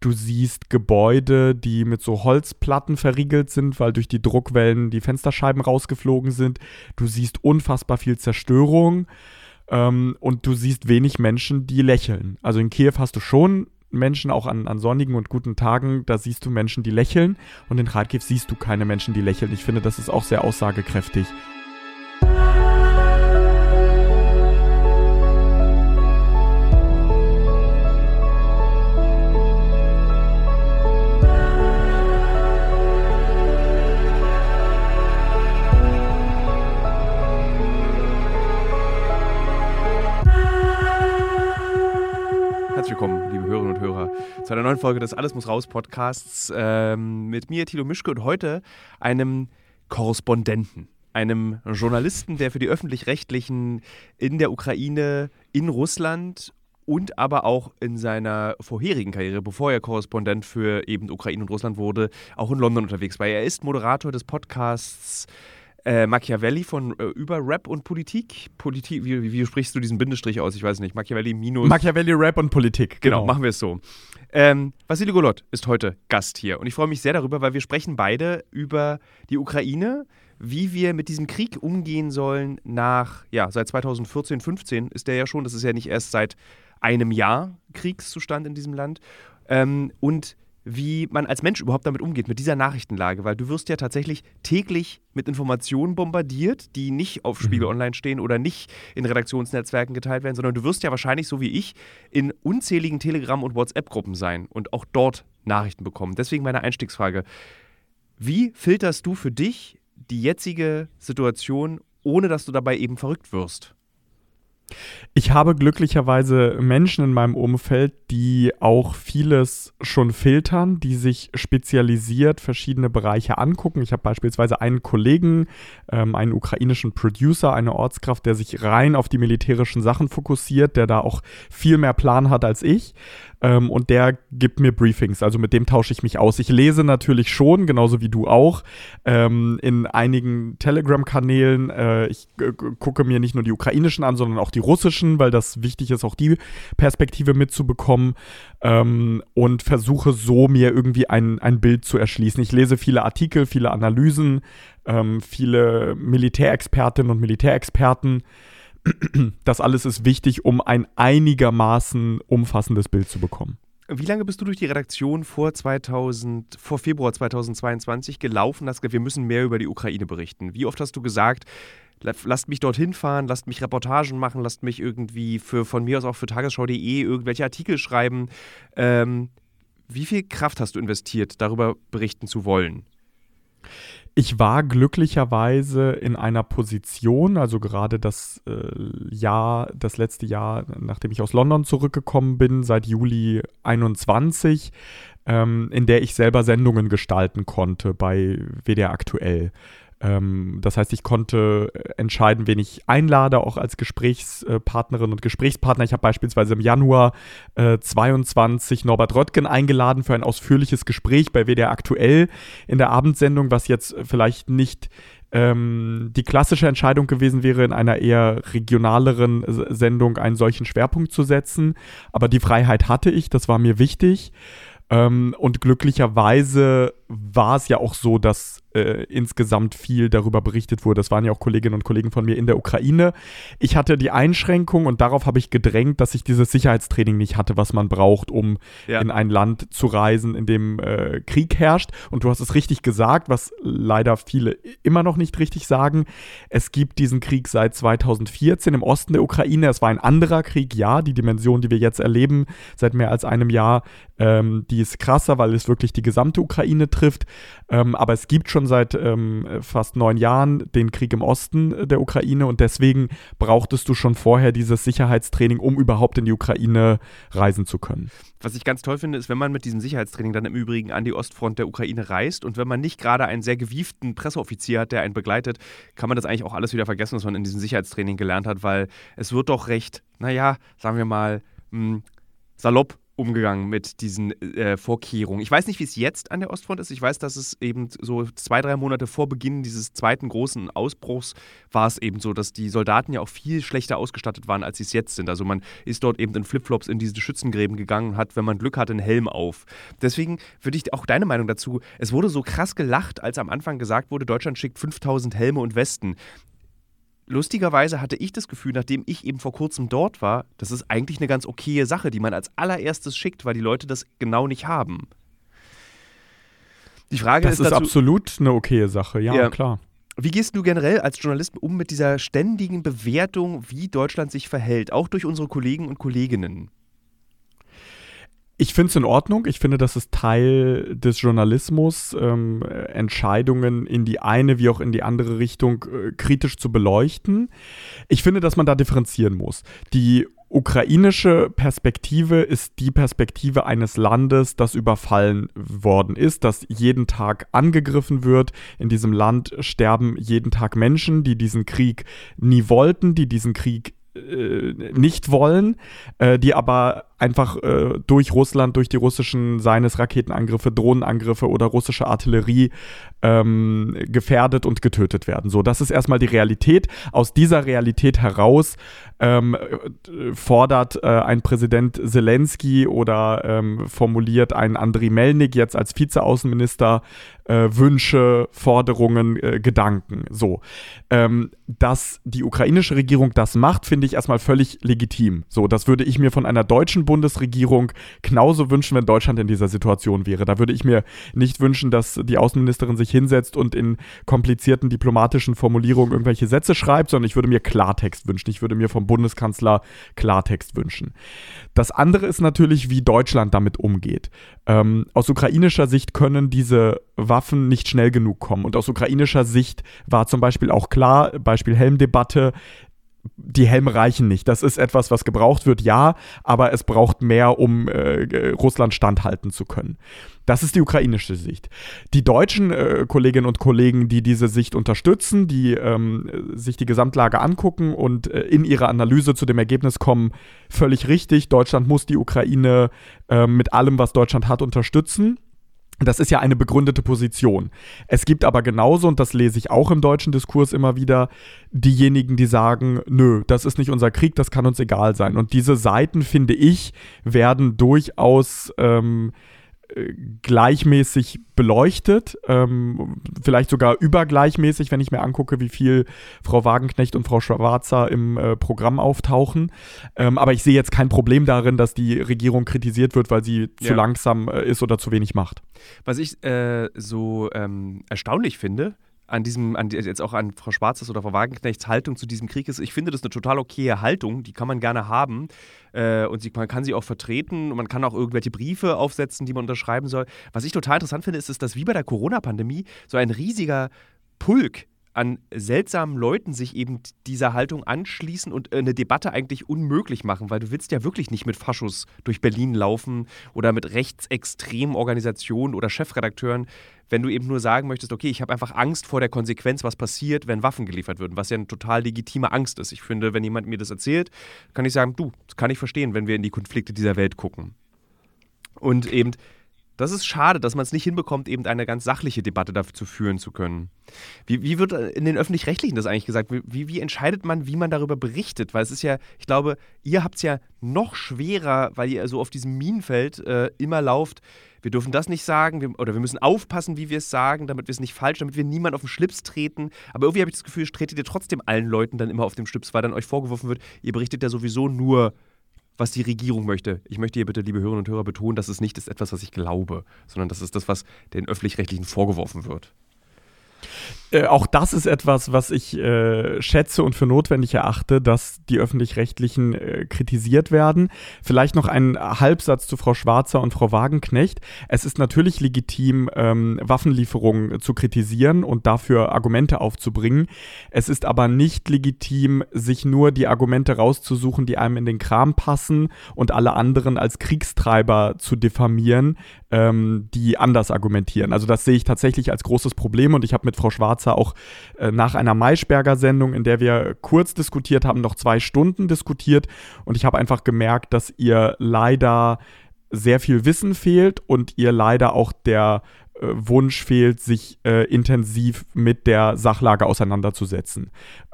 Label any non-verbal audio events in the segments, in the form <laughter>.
Du siehst Gebäude, die mit so Holzplatten verriegelt sind, weil durch die Druckwellen die Fensterscheiben rausgeflogen sind. Du siehst unfassbar viel Zerstörung ähm, und du siehst wenig Menschen, die lächeln. Also in Kiew hast du schon Menschen, auch an, an sonnigen und guten Tagen, da siehst du Menschen, die lächeln und in Kharkiv siehst du keine Menschen, die lächeln. Ich finde, das ist auch sehr aussagekräftig. Zu einer neuen Folge des Alles muss raus Podcasts ähm, mit mir, Tilo Mischke, und heute einem Korrespondenten, einem Journalisten, der für die Öffentlich-Rechtlichen in der Ukraine, in Russland und aber auch in seiner vorherigen Karriere, bevor er Korrespondent für eben Ukraine und Russland wurde, auch in London unterwegs war. Er ist Moderator des Podcasts äh, Machiavelli von äh, über Rap und Politik. Politik wie, wie, sprichst du diesen Bindestrich aus? Ich weiß nicht. Machiavelli minus. Machiavelli, Rap und Politik. Genau, genau machen wir es so. Ähm, Vassili Golot ist heute Gast hier und ich freue mich sehr darüber, weil wir sprechen beide über die Ukraine, wie wir mit diesem Krieg umgehen sollen nach, ja, seit 2014, 15 ist der ja schon, das ist ja nicht erst seit einem Jahr Kriegszustand in diesem Land. Ähm, und wie man als Mensch überhaupt damit umgeht, mit dieser Nachrichtenlage, weil du wirst ja tatsächlich täglich mit Informationen bombardiert, die nicht auf Spiegel mhm. Online stehen oder nicht in Redaktionsnetzwerken geteilt werden, sondern du wirst ja wahrscheinlich, so wie ich, in unzähligen Telegram- und WhatsApp-Gruppen sein und auch dort Nachrichten bekommen. Deswegen meine Einstiegsfrage. Wie filterst du für dich die jetzige Situation, ohne dass du dabei eben verrückt wirst? Ich habe glücklicherweise Menschen in meinem Umfeld, die auch vieles schon filtern, die sich spezialisiert verschiedene Bereiche angucken. Ich habe beispielsweise einen Kollegen, ähm, einen ukrainischen Producer, eine Ortskraft, der sich rein auf die militärischen Sachen fokussiert, der da auch viel mehr Plan hat als ich. Ähm, und der gibt mir Briefings, also mit dem tausche ich mich aus. Ich lese natürlich schon, genauso wie du auch, ähm, in einigen Telegram-Kanälen. Äh, ich gucke mir nicht nur die ukrainischen an, sondern auch die russischen, weil das wichtig ist, auch die Perspektive mitzubekommen. Ähm, und versuche so mir irgendwie ein, ein Bild zu erschließen. Ich lese viele Artikel, viele Analysen, ähm, viele Militärexpertinnen und Militärexperten. <clears throat> Das alles ist wichtig, um ein einigermaßen umfassendes Bild zu bekommen. Wie lange bist du durch die Redaktion vor, 2000, vor Februar 2022 gelaufen, hast wir müssen mehr über die Ukraine berichten? Wie oft hast du gesagt, lasst mich dorthin fahren, lasst mich Reportagen machen, lasst mich irgendwie für, von mir aus auch für tagesschau.de irgendwelche Artikel schreiben? Ähm, wie viel Kraft hast du investiert, darüber berichten zu wollen? Ich war glücklicherweise in einer Position, also gerade das äh, Jahr, das letzte Jahr, nachdem ich aus London zurückgekommen bin, seit Juli 21, ähm, in der ich selber Sendungen gestalten konnte bei WDR aktuell. Ähm, das heißt, ich konnte äh, entscheiden, wen ich einlade, auch als Gesprächspartnerin und Gesprächspartner. Ich habe beispielsweise im Januar äh, 22 Norbert Röttgen eingeladen für ein ausführliches Gespräch bei WDR aktuell in der Abendsendung, was jetzt vielleicht nicht ähm, die klassische Entscheidung gewesen wäre, in einer eher regionaleren Sendung einen solchen Schwerpunkt zu setzen. Aber die Freiheit hatte ich, das war mir wichtig. Ähm, und glücklicherweise war es ja auch so, dass äh, insgesamt viel darüber berichtet wurde. Das waren ja auch Kolleginnen und Kollegen von mir in der Ukraine. Ich hatte die Einschränkung und darauf habe ich gedrängt, dass ich dieses Sicherheitstraining nicht hatte, was man braucht, um ja. in ein Land zu reisen, in dem äh, Krieg herrscht. Und du hast es richtig gesagt, was leider viele immer noch nicht richtig sagen. Es gibt diesen Krieg seit 2014 im Osten der Ukraine. Es war ein anderer Krieg, ja. Die Dimension, die wir jetzt erleben, seit mehr als einem Jahr, ähm, die ist krasser, weil es wirklich die gesamte Ukraine trifft. Ähm, aber es gibt schon seit ähm, fast neun Jahren den Krieg im Osten der Ukraine und deswegen brauchtest du schon vorher dieses Sicherheitstraining, um überhaupt in die Ukraine reisen zu können. Was ich ganz toll finde, ist, wenn man mit diesem Sicherheitstraining dann im Übrigen an die Ostfront der Ukraine reist und wenn man nicht gerade einen sehr gewieften Presseoffizier hat, der einen begleitet, kann man das eigentlich auch alles wieder vergessen, was man in diesem Sicherheitstraining gelernt hat, weil es wird doch recht, naja, sagen wir mal, mh, hm, salopp umgegangen mit diesen äh, Vorkehrungen. Ich weiß nicht, wie es jetzt an der Ostfront ist. Ich weiß, dass es eben so zwei, drei Monate vor Beginn dieses zweiten großen Ausbruchs war es eben so, dass die Soldaten ja auch viel schlechter ausgestattet waren, als sie es jetzt sind. Also man ist dort eben in Flipflops in diese Schützengräben gegangen und hat, wenn man Glück hatte, einen Helm auf. Deswegen würde ich auch deine Meinung dazu, es wurde so krass gelacht, als am Anfang gesagt wurde, Deutschland schickt 5000 Helme und Westen lustigerweise hatte ich das Gefühl, nachdem ich eben vor kurzem dort war, das ist eigentlich eine ganz okaye Sache, die man als allererstes schickt, weil die Leute das genau nicht haben. Die Frage das ist, ist dazu, absolut eine okaye Sache, ja, ja, klar. Wie gehst du generell als Journalist um mit dieser ständigen Bewertung, wie Deutschland sich verhält, auch durch unsere Kollegen und Kolleginnen? Ich finde es in Ordnung. Ich finde, das ist Teil des Journalismus, ähm, Entscheidungen in die eine wie auch in die andere Richtung äh, kritisch zu beleuchten. Ich finde, dass man da differenzieren muss. Die ukrainische Perspektive ist die Perspektive eines Landes, das überfallen worden ist, das jeden Tag angegriffen wird. In diesem Land sterben jeden Tag Menschen, die diesen Krieg nie wollten, die diesen Krieg äh, nicht wollen, äh, die aber einfach äh, durch Russland, durch die russischen, seines Raketenangriffe, Drohnenangriffe oder russische Artillerie ähm, gefährdet und getötet werden. So, das ist erstmal die Realität. Aus dieser Realität heraus ähm, fordert äh, ein Präsident Zelensky oder ähm, formuliert ein Andriy Melnik jetzt als Vizeaußenminister äh, Wünsche, Forderungen, äh, Gedanken. So, ähm, dass die ukrainische Regierung das macht, finde ich erstmal völlig legitim. So, das würde ich mir von einer deutschen Bundesregierung genauso wünschen, wenn Deutschland in dieser Situation wäre. Da würde ich mir nicht wünschen, dass die Außenministerin sich hinsetzt und in komplizierten diplomatischen Formulierungen irgendwelche Sätze schreibt, sondern ich würde mir Klartext wünschen. Ich würde mir vom Bundeskanzler Klartext wünschen. Das andere ist natürlich, wie Deutschland damit umgeht. Ähm, aus ukrainischer Sicht können diese Waffen nicht schnell genug kommen. Und aus ukrainischer Sicht war zum Beispiel auch klar, Beispiel Helmdebatte, die Helme reichen nicht. Das ist etwas, was gebraucht wird, ja, aber es braucht mehr, um äh, Russland standhalten zu können. Das ist die ukrainische Sicht. Die deutschen äh, Kolleginnen und Kollegen, die diese Sicht unterstützen, die ähm, sich die Gesamtlage angucken und äh, in ihrer Analyse zu dem Ergebnis kommen, völlig richtig, Deutschland muss die Ukraine äh, mit allem, was Deutschland hat, unterstützen. Das ist ja eine begründete Position. Es gibt aber genauso, und das lese ich auch im deutschen Diskurs immer wieder, diejenigen, die sagen, nö, das ist nicht unser Krieg, das kann uns egal sein. Und diese Seiten, finde ich, werden durchaus ähm, gleichmäßig beleuchtet, ähm, vielleicht sogar übergleichmäßig, wenn ich mir angucke, wie viel Frau Wagenknecht und Frau Schwarzer im äh, Programm auftauchen. Ähm, aber ich sehe jetzt kein Problem darin, dass die Regierung kritisiert wird, weil sie ja. zu langsam äh, ist oder zu wenig macht. Was ich äh, so ähm, erstaunlich finde, an diesem, an, jetzt auch an Frau Schwarzes oder Frau Wagenknechts Haltung zu diesem Krieg ist, ich finde das eine total okaye Haltung, die kann man gerne haben äh, und sie, man kann sie auch vertreten und man kann auch irgendwelche Briefe aufsetzen, die man unterschreiben soll. Was ich total interessant finde, ist, ist dass wie bei der Corona-Pandemie so ein riesiger Pulk an seltsamen Leuten sich eben dieser Haltung anschließen und eine Debatte eigentlich unmöglich machen, weil du willst ja wirklich nicht mit Faschos durch Berlin laufen oder mit rechtsextremen Organisationen oder Chefredakteuren, wenn du eben nur sagen möchtest, okay, ich habe einfach Angst vor der Konsequenz, was passiert, wenn Waffen geliefert würden, was ja eine total legitime Angst ist. Ich finde, wenn jemand mir das erzählt, kann ich sagen, du, das kann ich verstehen, wenn wir in die Konflikte dieser Welt gucken. Und eben das ist schade, dass man es nicht hinbekommt, eben eine ganz sachliche Debatte dazu führen zu können. Wie, wie wird in den Öffentlich-Rechtlichen das eigentlich gesagt? Wie, wie entscheidet man, wie man darüber berichtet? Weil es ist ja, ich glaube, ihr habt es ja noch schwerer, weil ihr so auf diesem Minenfeld äh, immer lauft. Wir dürfen das nicht sagen wir, oder wir müssen aufpassen, wie wir es sagen, damit wir es nicht falsch, damit wir niemand auf den Schlips treten. Aber irgendwie habe ich das Gefühl, tretet ihr trotzdem allen Leuten dann immer auf den Schlips, weil dann euch vorgeworfen wird, ihr berichtet ja sowieso nur was die Regierung möchte. Ich möchte hier bitte, liebe Hörerinnen und Hörer, betonen, dass es nicht ist etwas, was ich glaube, sondern das ist das, was den öffentlich-rechtlichen vorgeworfen wird. Äh, auch das ist etwas, was ich äh, schätze und für notwendig erachte, dass die öffentlich-rechtlichen äh, kritisiert werden. Vielleicht noch ein Halbsatz zu Frau Schwarzer und Frau Wagenknecht. Es ist natürlich legitim, ähm, Waffenlieferungen zu kritisieren und dafür Argumente aufzubringen. Es ist aber nicht legitim, sich nur die Argumente rauszusuchen, die einem in den Kram passen und alle anderen als Kriegstreiber zu diffamieren, ähm, die anders argumentieren. Also das sehe ich tatsächlich als großes Problem und ich habe mit Frau Schwarzer auch äh, nach einer Maischberger-Sendung, in der wir kurz diskutiert haben, noch zwei Stunden diskutiert und ich habe einfach gemerkt, dass ihr leider sehr viel Wissen fehlt und ihr leider auch der äh, Wunsch fehlt, sich äh, intensiv mit der Sachlage auseinanderzusetzen.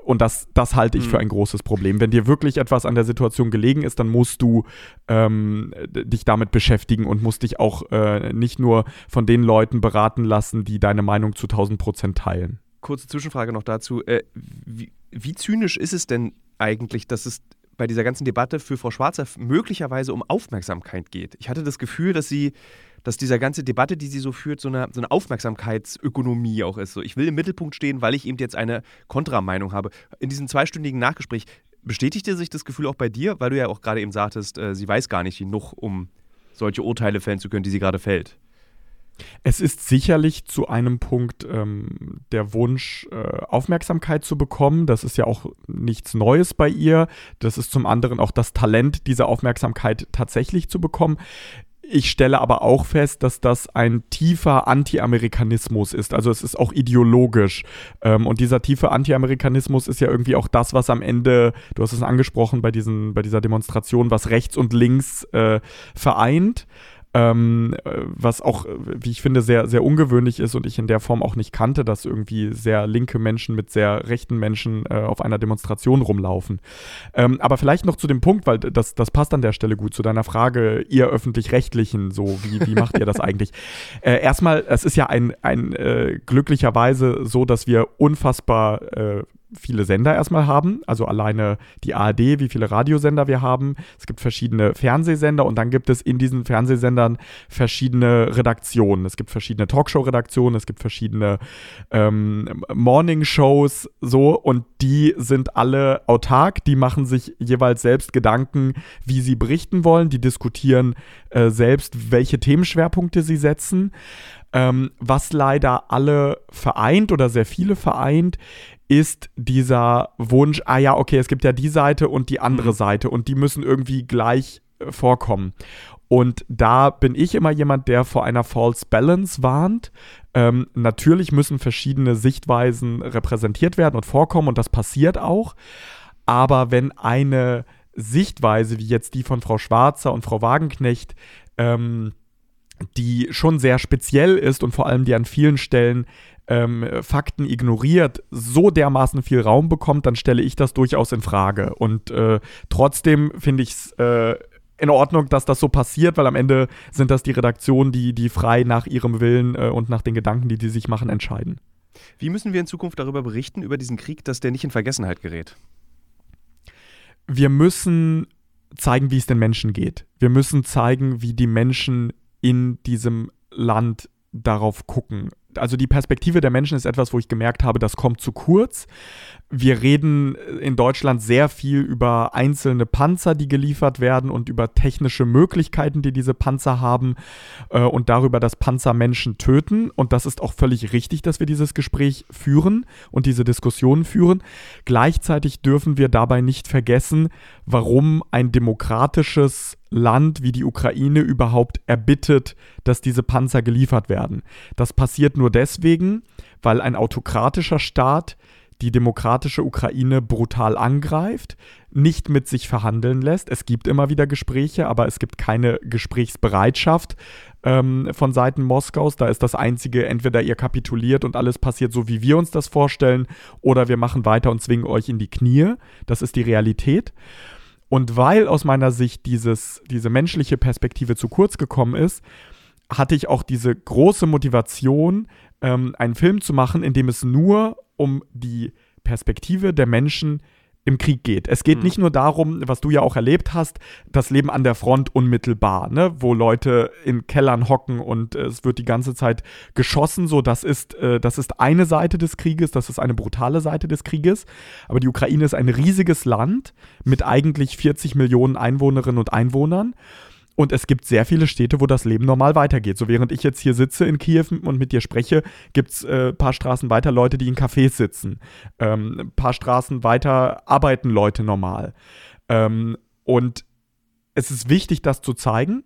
Und das, das halte ich mhm. für ein großes Problem. Wenn dir wirklich etwas an der Situation gelegen ist, dann musst du ähm, dich damit beschäftigen und musst dich auch äh, nicht nur von den Leuten beraten lassen, die deine Meinung zu 1000 Prozent teilen. Kurze Zwischenfrage noch dazu. Äh, wie, wie zynisch ist es denn eigentlich, dass es bei dieser ganzen Debatte für Frau Schwarzer möglicherweise um Aufmerksamkeit geht. Ich hatte das Gefühl, dass sie, dass dieser ganze Debatte, die sie so führt, so eine, so eine Aufmerksamkeitsökonomie auch ist. So, ich will im Mittelpunkt stehen, weil ich eben jetzt eine Kontrameinung habe. In diesem zweistündigen Nachgespräch bestätigte sich das Gefühl auch bei dir, weil du ja auch gerade eben sagtest, äh, sie weiß gar nicht genug, um solche Urteile fällen zu können, die sie gerade fällt. Es ist sicherlich zu einem Punkt ähm, der Wunsch, äh, Aufmerksamkeit zu bekommen. Das ist ja auch nichts Neues bei ihr. Das ist zum anderen auch das Talent, diese Aufmerksamkeit tatsächlich zu bekommen. Ich stelle aber auch fest, dass das ein tiefer Anti-Amerikanismus ist. Also es ist auch ideologisch. Ähm, und dieser tiefe Anti-Amerikanismus ist ja irgendwie auch das, was am Ende, du hast es angesprochen bei, diesen, bei dieser Demonstration, was rechts und links äh, vereint ähm, was auch, wie ich finde, sehr, sehr ungewöhnlich ist und ich in der Form auch nicht kannte, dass irgendwie sehr linke Menschen mit sehr rechten Menschen äh, auf einer Demonstration rumlaufen. Ähm, aber vielleicht noch zu dem Punkt, weil das, das passt an der Stelle gut zu deiner Frage, ihr öffentlich-rechtlichen, so, wie, wie macht ihr das eigentlich? <laughs> Äh, erstmal, es ist ja ein, ein äh, glücklicherweise so, dass wir unfassbar äh, viele Sender erstmal haben, also alleine die ARD, wie viele Radiosender wir haben. Es gibt verschiedene Fernsehsender und dann gibt es in diesen Fernsehsendern verschiedene Redaktionen. Es gibt verschiedene Talkshow-Redaktionen, es gibt verschiedene ähm, Morning-Shows, so und die sind alle autark, die machen sich jeweils selbst Gedanken, wie sie berichten wollen, die diskutieren äh, selbst, welche Themenschwerpunkte sie setzen. Ähm, was leider alle vereint oder sehr viele vereint, ist dieser Wunsch, ah ja, okay, es gibt ja die Seite und die andere mhm. Seite und die müssen irgendwie gleich äh, vorkommen. Und da bin ich immer jemand, der vor einer False Balance warnt. Ähm, natürlich müssen verschiedene Sichtweisen repräsentiert werden und vorkommen und das passiert auch. Aber wenn eine Sichtweise wie jetzt die von Frau Schwarzer und Frau Wagenknecht, ähm, die schon sehr speziell ist und vor allem die an vielen Stellen ähm, Fakten ignoriert, so dermaßen viel Raum bekommt, dann stelle ich das durchaus in Frage. Und äh, trotzdem finde ich es äh, in Ordnung, dass das so passiert, weil am Ende sind das die Redaktionen, die, die frei nach ihrem Willen äh, und nach den Gedanken, die die sich machen, entscheiden. Wie müssen wir in Zukunft darüber berichten, über diesen Krieg, dass der nicht in Vergessenheit gerät? Wir müssen zeigen, wie es den Menschen geht. Wir müssen zeigen, wie die Menschen in diesem Land darauf gucken also die Perspektive der Menschen ist etwas, wo ich gemerkt habe, das kommt zu kurz. Wir reden in Deutschland sehr viel über einzelne Panzer, die geliefert werden und über technische Möglichkeiten, die diese Panzer haben äh, und darüber, dass Panzer Menschen töten. Und das ist auch völlig richtig, dass wir dieses Gespräch führen und diese Diskussionen führen. Gleichzeitig dürfen wir dabei nicht vergessen, warum ein demokratisches Land wie die Ukraine überhaupt erbittet, dass diese Panzer geliefert werden. Das passiert nur deswegen, weil ein autokratischer Staat die demokratische Ukraine brutal angreift, nicht mit sich verhandeln lässt. Es gibt immer wieder Gespräche, aber es gibt keine Gesprächsbereitschaft ähm, von Seiten Moskaus. Da ist das Einzige, entweder ihr kapituliert und alles passiert so, wie wir uns das vorstellen, oder wir machen weiter und zwingen euch in die Knie. Das ist die Realität. Und weil aus meiner Sicht dieses, diese menschliche Perspektive zu kurz gekommen ist, hatte ich auch diese große Motivation, ähm, einen Film zu machen, in dem es nur um die Perspektive der Menschen im Krieg geht. Es geht mhm. nicht nur darum, was du ja auch erlebt hast, das Leben an der Front unmittelbar, ne, wo Leute in Kellern hocken und äh, es wird die ganze Zeit geschossen. So, das ist, äh, das ist eine Seite des Krieges, das ist eine brutale Seite des Krieges. Aber die Ukraine ist ein riesiges Land mit eigentlich 40 Millionen Einwohnerinnen und Einwohnern. Und es gibt sehr viele Städte, wo das Leben normal weitergeht. So während ich jetzt hier sitze in Kiew und mit dir spreche, gibt es ein äh, paar Straßen weiter Leute, die in Cafés sitzen. Ähm, ein paar Straßen weiter arbeiten Leute normal. Ähm, und es ist wichtig, das zu zeigen.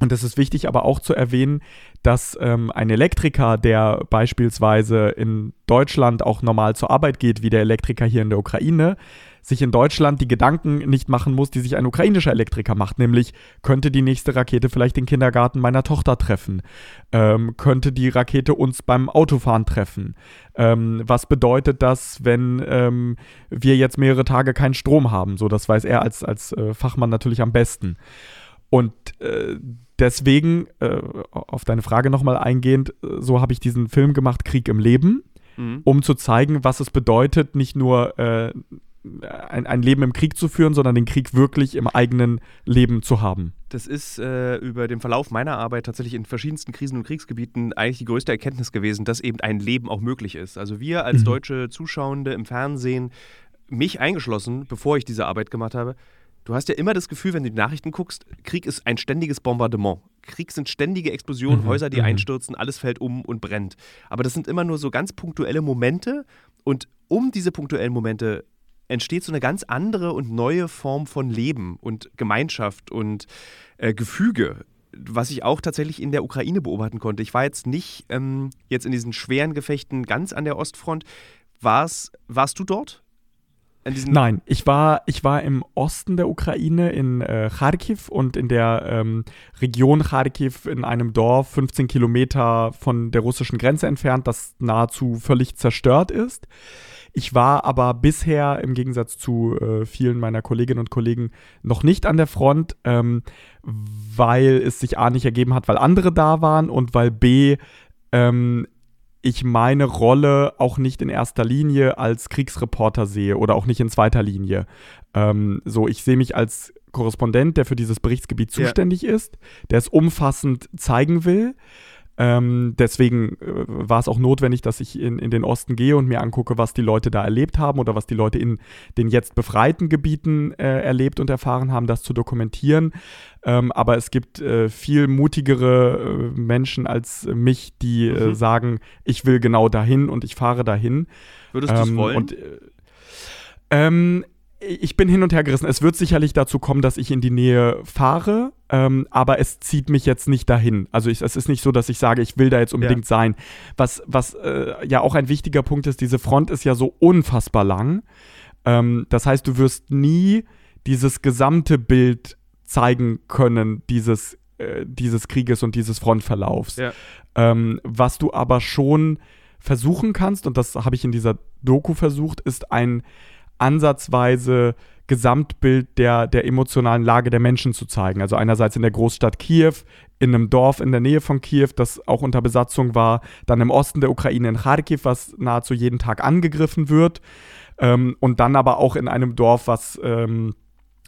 Und es ist wichtig aber auch zu erwähnen, dass ähm, ein Elektriker, der beispielsweise in Deutschland auch normal zur Arbeit geht, wie der Elektriker hier in der Ukraine, sich in Deutschland die Gedanken nicht machen muss, die sich ein ukrainischer Elektriker macht, nämlich könnte die nächste Rakete vielleicht den Kindergarten meiner Tochter treffen, ähm, könnte die Rakete uns beim Autofahren treffen. Ähm, was bedeutet das, wenn ähm, wir jetzt mehrere Tage keinen Strom haben? So, das weiß er als, als äh, Fachmann natürlich am besten. Und äh, deswegen, äh, auf deine Frage nochmal eingehend, so habe ich diesen Film gemacht, Krieg im Leben, mhm. um zu zeigen, was es bedeutet, nicht nur äh, ein, ein, Leben im Krieg zu führen, sondern den Krieg wirklich im eigenen Leben zu haben. Das ist äh, über den Verlauf meiner Arbeit tatsächlich in verschiedensten Krisen- und Kriegsgebieten eigentlich die größte Erkenntnis gewesen, dass eben ein Leben auch möglich ist. Also wir als mhm. deutsche Zuschauende im Fernsehen, mich eingeschlossen, bevor ich diese Arbeit gemacht habe, du hast ja immer das Gefühl, wenn du die Nachrichten guckst, Krieg ist ein ständiges Bombardement. Krieg sind ständige Explosionen, mhm. Häuser, die mhm. einstürzen, alles fällt um und brennt. Aber das sind immer nur so ganz punktuelle Momente und um diese punktuellen Momente entsteht so eine ganz andere und neue Form von Leben und Gemeinschaft und äh, Gefüge, was ich auch tatsächlich in der Ukraine beobachten konnte. Ich war jetzt nicht ähm, jetzt in diesen schweren Gefechten ganz an der Ostfront. War's, warst du dort? Nein, ich war, ich war im Osten der Ukraine in äh, Kharkiv und in der ähm, Region Kharkiv in einem Dorf 15 Kilometer von der russischen Grenze entfernt, das nahezu völlig zerstört ist. Ich war aber bisher im Gegensatz zu äh, vielen meiner Kolleginnen und Kollegen noch nicht an der Front, ähm, weil es sich A nicht ergeben hat, weil andere da waren und weil B ähm, ich meine Rolle auch nicht in erster Linie als Kriegsreporter sehe oder auch nicht in zweiter Linie. Ähm, so, ich sehe mich als Korrespondent, der für dieses Berichtsgebiet zuständig ja. ist, der es umfassend zeigen will. Ähm, deswegen äh, war es auch notwendig, dass ich in, in den Osten gehe und mir angucke, was die Leute da erlebt haben oder was die Leute in den jetzt befreiten Gebieten äh, erlebt und erfahren haben, das zu dokumentieren. Ähm, aber es gibt äh, viel mutigere äh, Menschen als mich, die äh, mhm. sagen, ich will genau dahin und ich fahre dahin. Würdest du es ähm, wollen? Und, äh, ähm, ich bin hin und her gerissen. Es wird sicherlich dazu kommen, dass ich in die Nähe fahre, ähm, aber es zieht mich jetzt nicht dahin. Also ich, es ist nicht so, dass ich sage, ich will da jetzt unbedingt ja. sein. Was, was äh, ja auch ein wichtiger Punkt ist, diese Front ist ja so unfassbar lang. Ähm, das heißt, du wirst nie dieses gesamte Bild zeigen können, dieses, äh, dieses Krieges und dieses Frontverlaufs. Ja. Ähm, was du aber schon versuchen kannst, und das habe ich in dieser Doku versucht, ist ein ansatzweise Gesamtbild der, der emotionalen Lage der Menschen zu zeigen. Also einerseits in der Großstadt Kiew, in einem Dorf in der Nähe von Kiew, das auch unter Besatzung war, dann im Osten der Ukraine in Kharkiv, was nahezu jeden Tag angegriffen wird, ähm, und dann aber auch in einem Dorf, was ähm,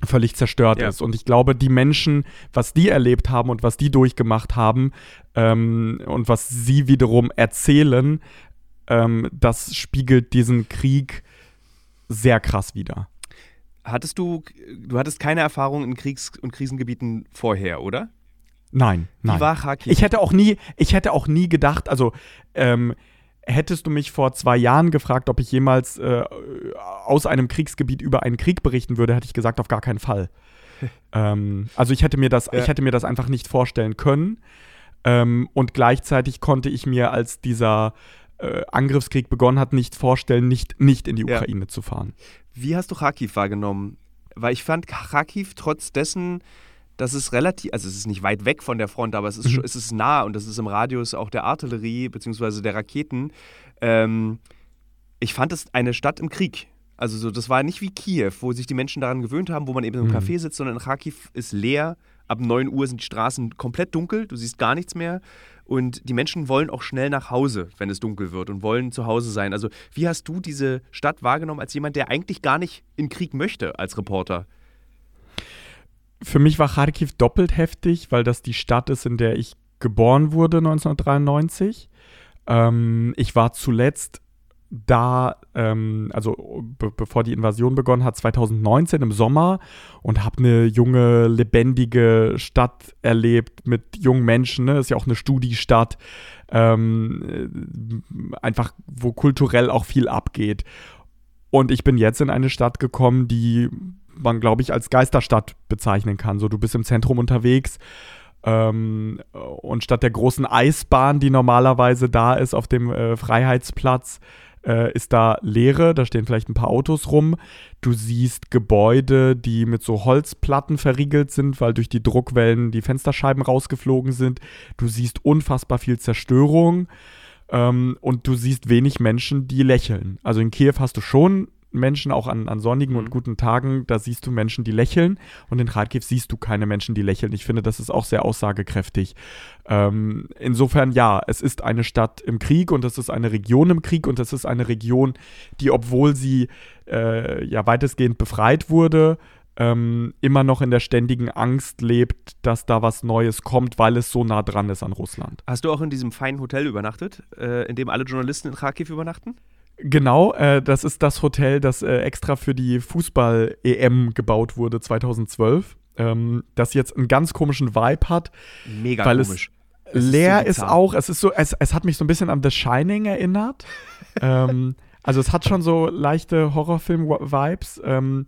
völlig zerstört ja. ist. Und ich glaube, die Menschen, was die erlebt haben und was die durchgemacht haben ähm, und was sie wiederum erzählen, ähm, das spiegelt diesen Krieg sehr krass wieder. Hattest du, du hattest keine Erfahrung in Kriegs- und Krisengebieten vorher, oder? Nein, nein. Wie war Kharkiv? Ich hätte auch nie, ich hätte auch nie gedacht, also ähm, hättest du mich vor zwei Jahren gefragt, ob ich jemals äh, aus einem Kriegsgebiet über einen Krieg berichten würde, hätte ich gesagt, auf gar keinen Fall. <laughs> ähm, also ich hätte mir das, ja. ich hätte mir das einfach nicht vorstellen können. Ähm, und gleichzeitig konnte ich mir als dieser äh, Angriffskrieg begonnen hat, nicht vorstellen, nicht, nicht in die Ukraine ja. zu fahren. Wie hast du Kharkiv wahrgenommen? Weil ich fand Kharkiv trotz dessen, dass es relativ, also es ist nicht weit weg von der Front, aber es ist, mhm. es ist nah und das ist im Radius auch der Artillerie bzw. der Raketen. Ähm, ich fand es eine Stadt im Krieg. Also so, das war nicht wie Kiew, wo sich die Menschen daran gewöhnt haben, wo man eben im mhm. Café sitzt, sondern Kharkiv ist leer. Ab 9 Uhr sind die Straßen komplett dunkel, du siehst gar nichts mehr. Und die Menschen wollen auch schnell nach Hause, wenn es dunkel wird und wollen zu Hause sein. Also wie hast du diese Stadt wahrgenommen als jemand, der eigentlich gar nicht in Krieg möchte als Reporter? Für mich war Kharkiv doppelt heftig, weil das die Stadt ist, in der ich geboren wurde 1993. Ähm, ich war zuletzt da, ähm, also be bevor die Invasion begonnen hat, 2019 im Sommer und habe eine junge, lebendige Stadt erlebt mit jungen Menschen. Ne? Ist ja auch eine Studiestadt, ähm, einfach wo kulturell auch viel abgeht. Und ich bin jetzt in eine Stadt gekommen, die man, glaube ich, als Geisterstadt bezeichnen kann. So, du bist im Zentrum unterwegs Ähm, und statt der großen Eisbahn, die normalerweise da ist auf dem äh, Freiheitsplatz, äh, ist da Leere, da stehen vielleicht ein paar Autos rum. Du siehst Gebäude, die mit so Holzplatten verriegelt sind, weil durch die Druckwellen die Fensterscheiben rausgeflogen sind. Du siehst unfassbar viel Zerstörung. Ähm, und du siehst wenig Menschen, die lächeln. Also in Kiew hast du schon Menschen, auch an, an sonnigen mhm. und guten Tagen, da siehst du Menschen, die lächeln und in Kharkiv siehst du keine Menschen, die lächeln. Ich finde, das ist auch sehr aussagekräftig. Ähm, insofern ja, es ist eine Stadt im Krieg und es ist eine Region im Krieg und es ist eine Region, die, obwohl sie äh, ja weitestgehend befreit wurde, ähm, immer noch in der ständigen Angst lebt, dass da was Neues kommt, weil es so nah dran ist an Russland. Hast du auch in diesem feinen Hotel übernachtet, äh, in dem alle Journalisten in Kharkiv übernachten? Genau, äh, das ist das Hotel, das äh, extra für die Fußball-EM gebaut wurde 2012. Ähm, das jetzt einen ganz komischen Vibe hat. Mega weil komisch. Es leer ist, so ist auch, es ist so, es, es hat mich so ein bisschen an The Shining erinnert. <laughs> ähm, also es hat schon so leichte Horrorfilm-Vibes. Ähm,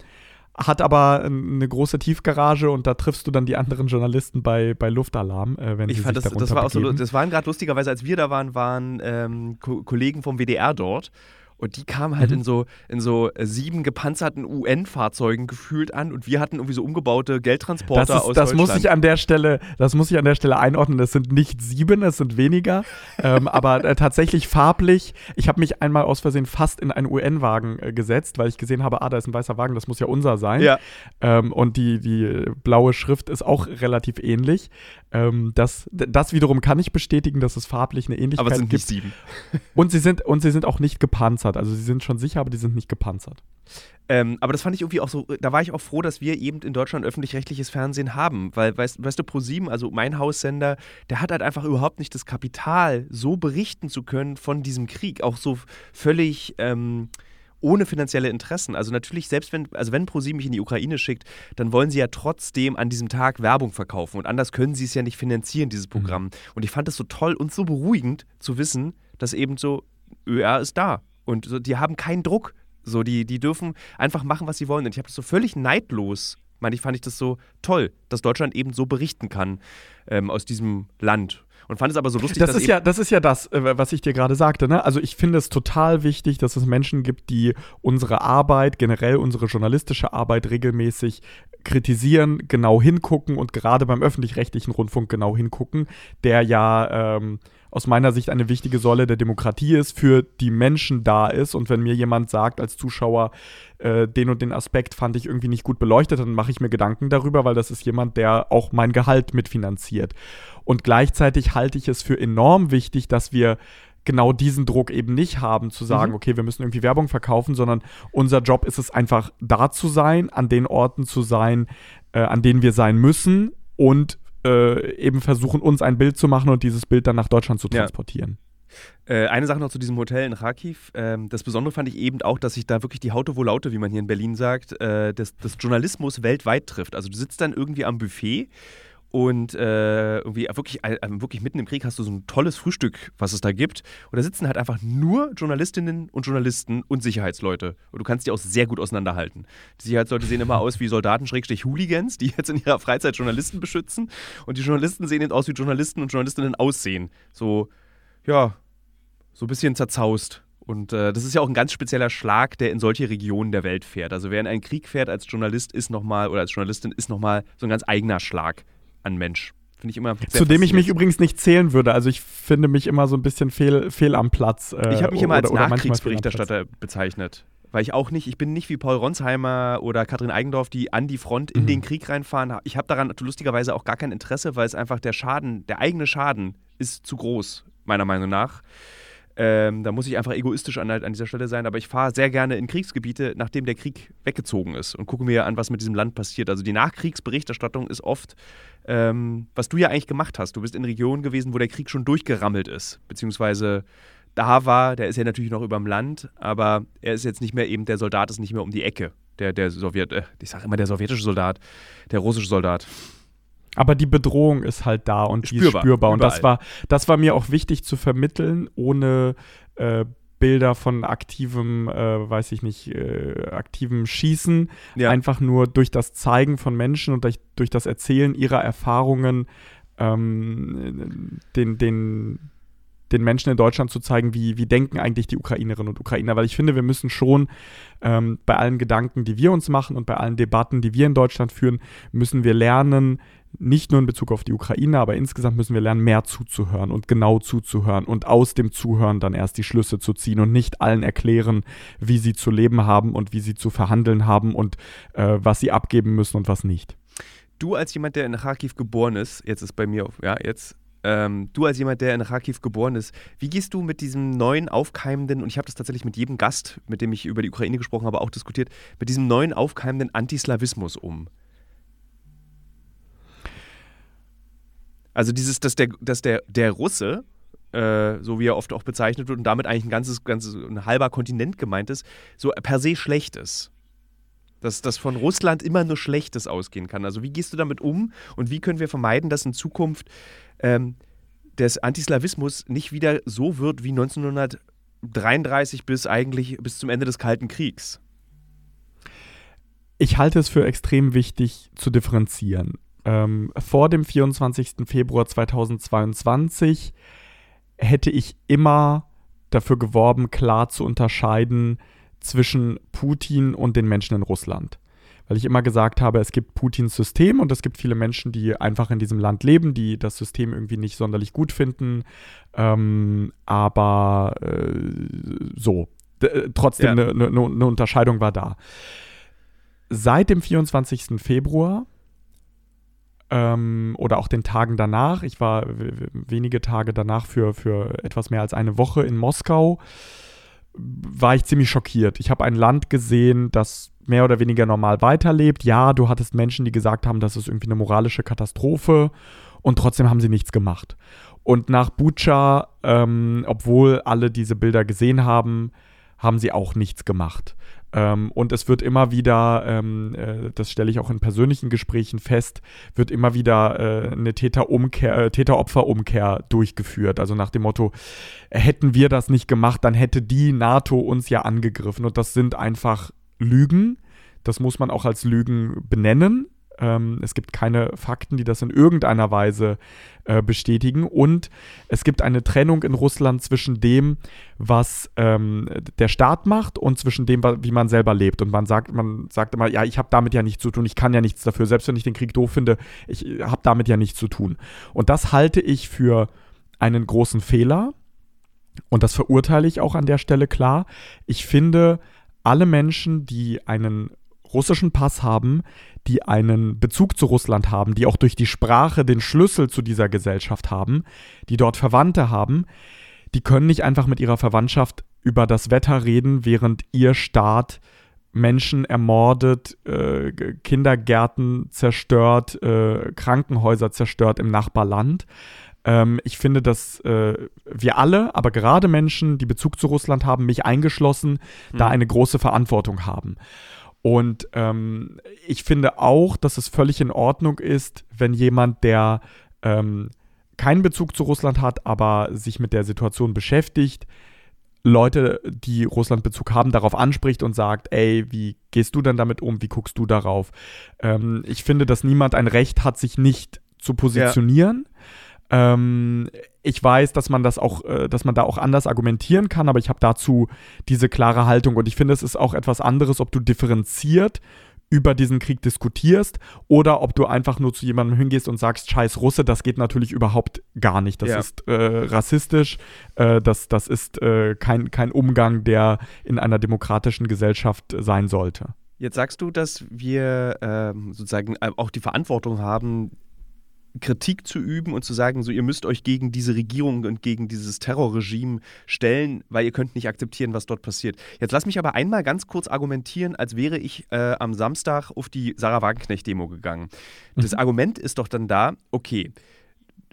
hat aber eine große Tiefgarage und da triffst du dann die anderen Journalisten bei, bei Luftalarm, äh, wenn ich sie fand, sich das, das war auch so, das waren gerade lustigerweise, als wir da waren, waren ähm, Ko Kollegen vom WDR dort und die kamen halt mhm. in so in so äh, sieben gepanzerten UN-Fahrzeugen gefühlt an und wir hatten irgendwie so umgebaute Geldtransporter das ist, aus das Muss ich an der Stelle, das muss ich an der Stelle einordnen. Es sind nicht sieben, es sind weniger. ähm, <laughs> aber äh, tatsächlich farblich. Ich habe mich einmal aus Versehen fast in einen UN-Wagen äh, gesetzt, weil ich gesehen habe, ah, da ist ein weißer Wagen, das muss ja unser sein. Ja. Ähm, und die, die blaue Schrift ist auch relativ ähnlich. Ähm, das, das wiederum kann ich bestätigen, dass es farblich eine Ähnlichkeit gibt. Aber es sind gibt. nicht sieben. <laughs> Und sie sind, und sie sind auch nicht gepanzert. Also sie sind schon sicher, aber die sind nicht gepanzert. Ähm, aber das fand ich irgendwie auch so, da war ich auch froh, dass wir eben in Deutschland öffentlich-rechtliches Fernsehen haben, weil, weißt, weißt du, ProSieben, also mein Haussender, der hat halt einfach überhaupt nicht das Kapital, so berichten zu können von diesem Krieg, auch so völlig ähm, ohne finanzielle Interessen. Also natürlich, selbst wenn, also wenn ProSieben mich in die Ukraine schickt, dann wollen sie ja trotzdem an diesem Tag Werbung verkaufen. Und anders können sie es ja nicht finanzieren, dieses. Programm. Mhm. Und ich fand es so toll und so beruhigend zu wissen, dass eben so, ÖR ist da. Und so, die haben keinen Druck. So, die, die dürfen einfach machen, was sie wollen. Und ich habe das so völlig neidlos, meine ich, fand ich das so toll, dass Deutschland eben so berichten kann ähm, aus diesem Land und fand es aber so lustig, das ist ja das ist ja das äh, was ich dir gerade sagte ne? Also ich finde es total wichtig dass es Menschen gibt die unsere Arbeit generell unsere journalistische Arbeit regelmäßig kritisieren genau hingucken und gerade beim öffentlich-rechtlichen Rundfunk genau hingucken der ja ähm, aus meiner Sicht eine wichtige Säule der Demokratie ist, für die Menschen da ist. Und wenn mir jemand sagt als Zuschauer, äh, den und den Aspekt fand ich irgendwie nicht gut beleuchtet, dann mache ich mir Gedanken darüber, weil das ist jemand, der auch mein Gehalt mitfinanziert. Und gleichzeitig halte ich es für enorm wichtig, dass wir genau diesen Druck eben nicht haben, zu sagen, mhm. okay, wir müssen irgendwie Werbung verkaufen, sondern unser Job ist es einfach da zu sein, an den Orten zu sein, äh, an denen wir sein müssen und äh, eben versuchen, uns ein Bild zu machen und dieses Bild dann nach Deutschland zu transportieren. Ja. Äh, eine Sache noch zu diesem Hotel in Kharkiv. Ähm, das Besondere fand ich eben auch, dass sich da wirklich die Haute Laute, wie man hier in Berlin sagt, äh, des, des Journalismus weltweit trifft. Also du sitzt dann irgendwie am Buffet und äh, irgendwie wirklich, äh, wirklich mitten im Krieg hast du so ein tolles Frühstück, was es da gibt. Und da sitzen halt einfach nur Journalistinnen und Journalisten und Sicherheitsleute. Und du kannst die auch sehr gut auseinanderhalten. Die Sicherheitsleute sehen immer aus wie Soldaten-Hooligans, die jetzt in ihrer Freizeit Journalisten beschützen. Und die Journalisten sehen eben aus, wie Journalisten und Journalistinnen aussehen. So, ja, so ein bisschen zerzaust. Und äh, das ist ja auch ein ganz spezieller Schlag, der in solche Regionen der Welt fährt. Also wer in einen Krieg fährt als Journalist ist nochmal, oder als Journalistin ist nochmal so ein ganz eigener Schlag an Mensch. Finde ich immer. Zu dem ich mich übrigens nicht zählen würde. Also ich finde mich immer so ein bisschen fehl, fehl am Platz. Äh, ich habe mich immer als Nachkriegsberichterstatter bezeichnet. Weil ich auch nicht, ich bin nicht wie Paul Ronsheimer oder Katrin Eigendorf, die an die Front in mhm. den Krieg reinfahren. Ich habe daran lustigerweise auch gar kein Interesse, weil es einfach der Schaden, der eigene Schaden ist zu groß, meiner Meinung nach. Ähm, da muss ich einfach egoistisch an, an dieser Stelle sein, aber ich fahre sehr gerne in Kriegsgebiete, nachdem der Krieg weggezogen ist und gucke mir an, was mit diesem Land passiert. Also die Nachkriegsberichterstattung ist oft, ähm, was du ja eigentlich gemacht hast. Du bist in Regionen gewesen, wo der Krieg schon durchgerammelt ist, beziehungsweise da war, der ist ja natürlich noch über dem Land, aber er ist jetzt nicht mehr eben, der Soldat ist nicht mehr um die Ecke. Der, der Sowjet, äh, ich sage immer der sowjetische Soldat, der russische Soldat. Aber die Bedrohung ist halt da und spürbar, die ist spürbar. Und das war, das war mir auch wichtig zu vermitteln, ohne äh, Bilder von aktivem, äh, weiß ich nicht, äh, aktivem Schießen. Ja. Einfach nur durch das Zeigen von Menschen und durch, durch das Erzählen ihrer Erfahrungen ähm, den, den, den Menschen in Deutschland zu zeigen, wie, wie denken eigentlich die Ukrainerinnen und Ukrainer. Weil ich finde, wir müssen schon ähm, bei allen Gedanken, die wir uns machen und bei allen Debatten, die wir in Deutschland führen, müssen wir lernen, nicht nur in Bezug auf die Ukraine, aber insgesamt müssen wir lernen, mehr zuzuhören und genau zuzuhören und aus dem Zuhören dann erst die Schlüsse zu ziehen und nicht allen erklären, wie sie zu leben haben und wie sie zu verhandeln haben und äh, was sie abgeben müssen und was nicht. Du als jemand, der in Kharkiv geboren ist, jetzt ist bei mir, auf, ja, jetzt ähm, du als jemand, der in Kharkiv geboren ist, wie gehst du mit diesem neuen aufkeimenden, und ich habe das tatsächlich mit jedem Gast, mit dem ich über die Ukraine gesprochen habe, auch diskutiert, mit diesem neuen aufkeimenden Antislawismus um? Also dieses, dass der, dass der, der Russe, äh, so wie er oft auch bezeichnet wird und damit eigentlich ein ganzes, ganzes ein halber Kontinent gemeint ist, so per se schlecht ist. Dass das von Russland immer nur Schlechtes ausgehen kann. Also wie gehst du damit um und wie können wir vermeiden, dass in Zukunft ähm, des Antislawismus nicht wieder so wird wie 1933 bis eigentlich bis zum Ende des Kalten Kriegs? Ich halte es für extrem wichtig zu differenzieren ähm, vor dem 24. Februar 2022 hätte ich immer dafür geworben, klar zu unterscheiden zwischen Putin und den Menschen in Russland. Weil ich immer gesagt habe, es gibt Putins System und es gibt viele Menschen, die einfach in diesem Land leben, die das System irgendwie nicht sonderlich gut finden. Ähm, aber äh, so, D trotzdem eine ja. ne, ne, ne Unterscheidung war da. Seit dem 24. Februar ähm, oder auch den Tagen danach. Ich war wenige Tage danach für, für etwas mehr als eine Woche in Moskau. War ich ziemlich schockiert. Ich habe ein Land gesehen, das mehr oder weniger normal weiterlebt. Ja, du hattest Menschen, die gesagt haben, das ist irgendwie eine moralische Katastrophe und trotzdem haben sie nichts gemacht. Und nach Bucha, ähm, obwohl alle diese Bilder gesehen haben, haben sie auch nichts gemacht. Ähm, und es wird immer wieder, ähm, äh, das stelle ich auch in persönlichen Gesprächen fest, wird immer wieder äh, eine äh, Täter-Opfer-Umkehr durchgeführt. Also nach dem Motto, hätten wir das nicht gemacht, dann hätte die NATO uns ja angegriffen. Und das sind einfach Lügen. Das muss man auch als Lügen benennen. Ähm, es gibt keine Fakten, die das in irgendeiner Weise äh, bestätigen. Und es gibt eine Trennung in Russland zwischen dem, was ähm, der Staat macht und zwischen dem, wie man selber lebt. Und man sagt, man sagt immer, ja, ich habe damit ja nichts zu tun, ich kann ja nichts dafür. Selbst wenn ich den Krieg doof finde, ich habe damit ja nichts zu tun. Und das halte ich für einen großen Fehler. Und das verurteile ich auch an der Stelle klar. Ich finde, alle Menschen, die einen russischen Pass haben, die einen Bezug zu Russland haben, die auch durch die Sprache den Schlüssel zu dieser Gesellschaft haben, die dort Verwandte haben, die können nicht einfach mit ihrer Verwandtschaft über das Wetter reden, während ihr Staat Menschen ermordet, äh, Kindergärten zerstört, äh, Krankenhäuser zerstört im Nachbarland. Ähm, ich finde, dass äh, wir alle, aber gerade Menschen, die Bezug zu Russland haben, mich eingeschlossen, mhm. da eine große Verantwortung haben. Und ähm, ich finde auch, dass es völlig in Ordnung ist, wenn jemand, der ähm, keinen Bezug zu Russland hat, aber sich mit der Situation beschäftigt, Leute, die Russland-Bezug haben, darauf anspricht und sagt, ey, wie gehst du denn damit um, wie guckst du darauf? Ähm, ich finde, dass niemand ein Recht hat, sich nicht zu positionieren. Ja. Ähm, ich weiß, dass man das auch, äh, dass man da auch anders argumentieren kann, aber ich habe dazu diese klare Haltung und ich finde, es ist auch etwas anderes, ob du differenziert über diesen Krieg diskutierst oder ob du einfach nur zu jemandem hingehst und sagst, scheiß Russe, das geht natürlich überhaupt gar nicht. Das ja. ist äh, rassistisch, äh, das, das ist äh, kein, kein Umgang, der in einer demokratischen Gesellschaft sein sollte. Jetzt sagst du, dass wir ähm, sozusagen äh, auch die Verantwortung haben, Kritik zu üben und zu sagen, so ihr müsst euch gegen diese Regierung und gegen dieses Terrorregime stellen, weil ihr könnt nicht akzeptieren, was dort passiert. Jetzt lass mich aber einmal ganz kurz argumentieren, als wäre ich äh, am Samstag auf die Sarah Wagenknecht-Demo gegangen. Das mhm. Argument ist doch dann da, okay,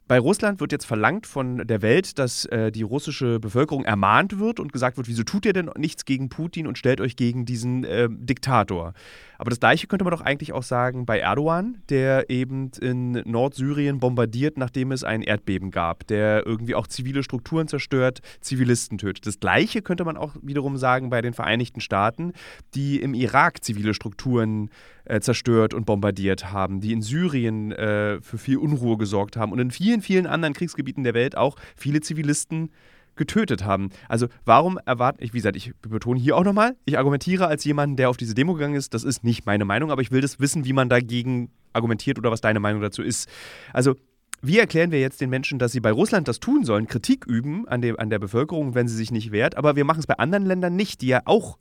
Bei Russland wird jetzt verlangt von der Welt, dass äh, die russische Bevölkerung ermahnt wird und gesagt wird, wieso tut ihr denn nichts gegen Putin und stellt euch gegen diesen äh, Diktator? Aber das gleiche könnte man doch eigentlich auch sagen bei Erdogan, der eben in Nordsyrien bombardiert, nachdem es ein Erdbeben gab, der irgendwie auch zivile Strukturen zerstört, Zivilisten tötet. Das gleiche könnte man auch wiederum sagen bei den Vereinigten Staaten, die im Irak zivile Strukturen äh, zerstört und bombardiert haben, die in Syrien äh, für viel Unruhe gesorgt haben und in vielen, vielen anderen Kriegsgebieten der Welt auch viele Zivilisten getötet haben. Also warum erwarten, ich, wie gesagt, ich betone hier auch nochmal, ich argumentiere als jemand, der auf diese Demo gegangen ist, das ist nicht meine Meinung, aber ich will das wissen, wie man dagegen argumentiert oder was deine Meinung dazu ist. Also wie erklären wir jetzt den Menschen, dass sie bei Russland das tun sollen, Kritik üben an, de, an der Bevölkerung, wenn sie sich nicht wehrt, aber wir machen es bei anderen Ländern nicht, die ja auch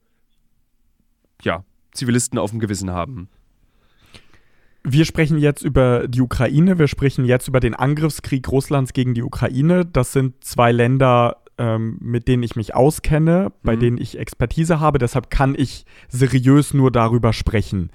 ja, Zivilisten auf dem Gewissen haben? Wir sprechen jetzt über die Ukraine, wir sprechen jetzt über den Angriffskrieg Russlands gegen die Ukraine. Das sind zwei Länder, ähm, mit denen ich mich auskenne, bei mhm. denen ich Expertise habe. Deshalb kann ich seriös nur darüber sprechen.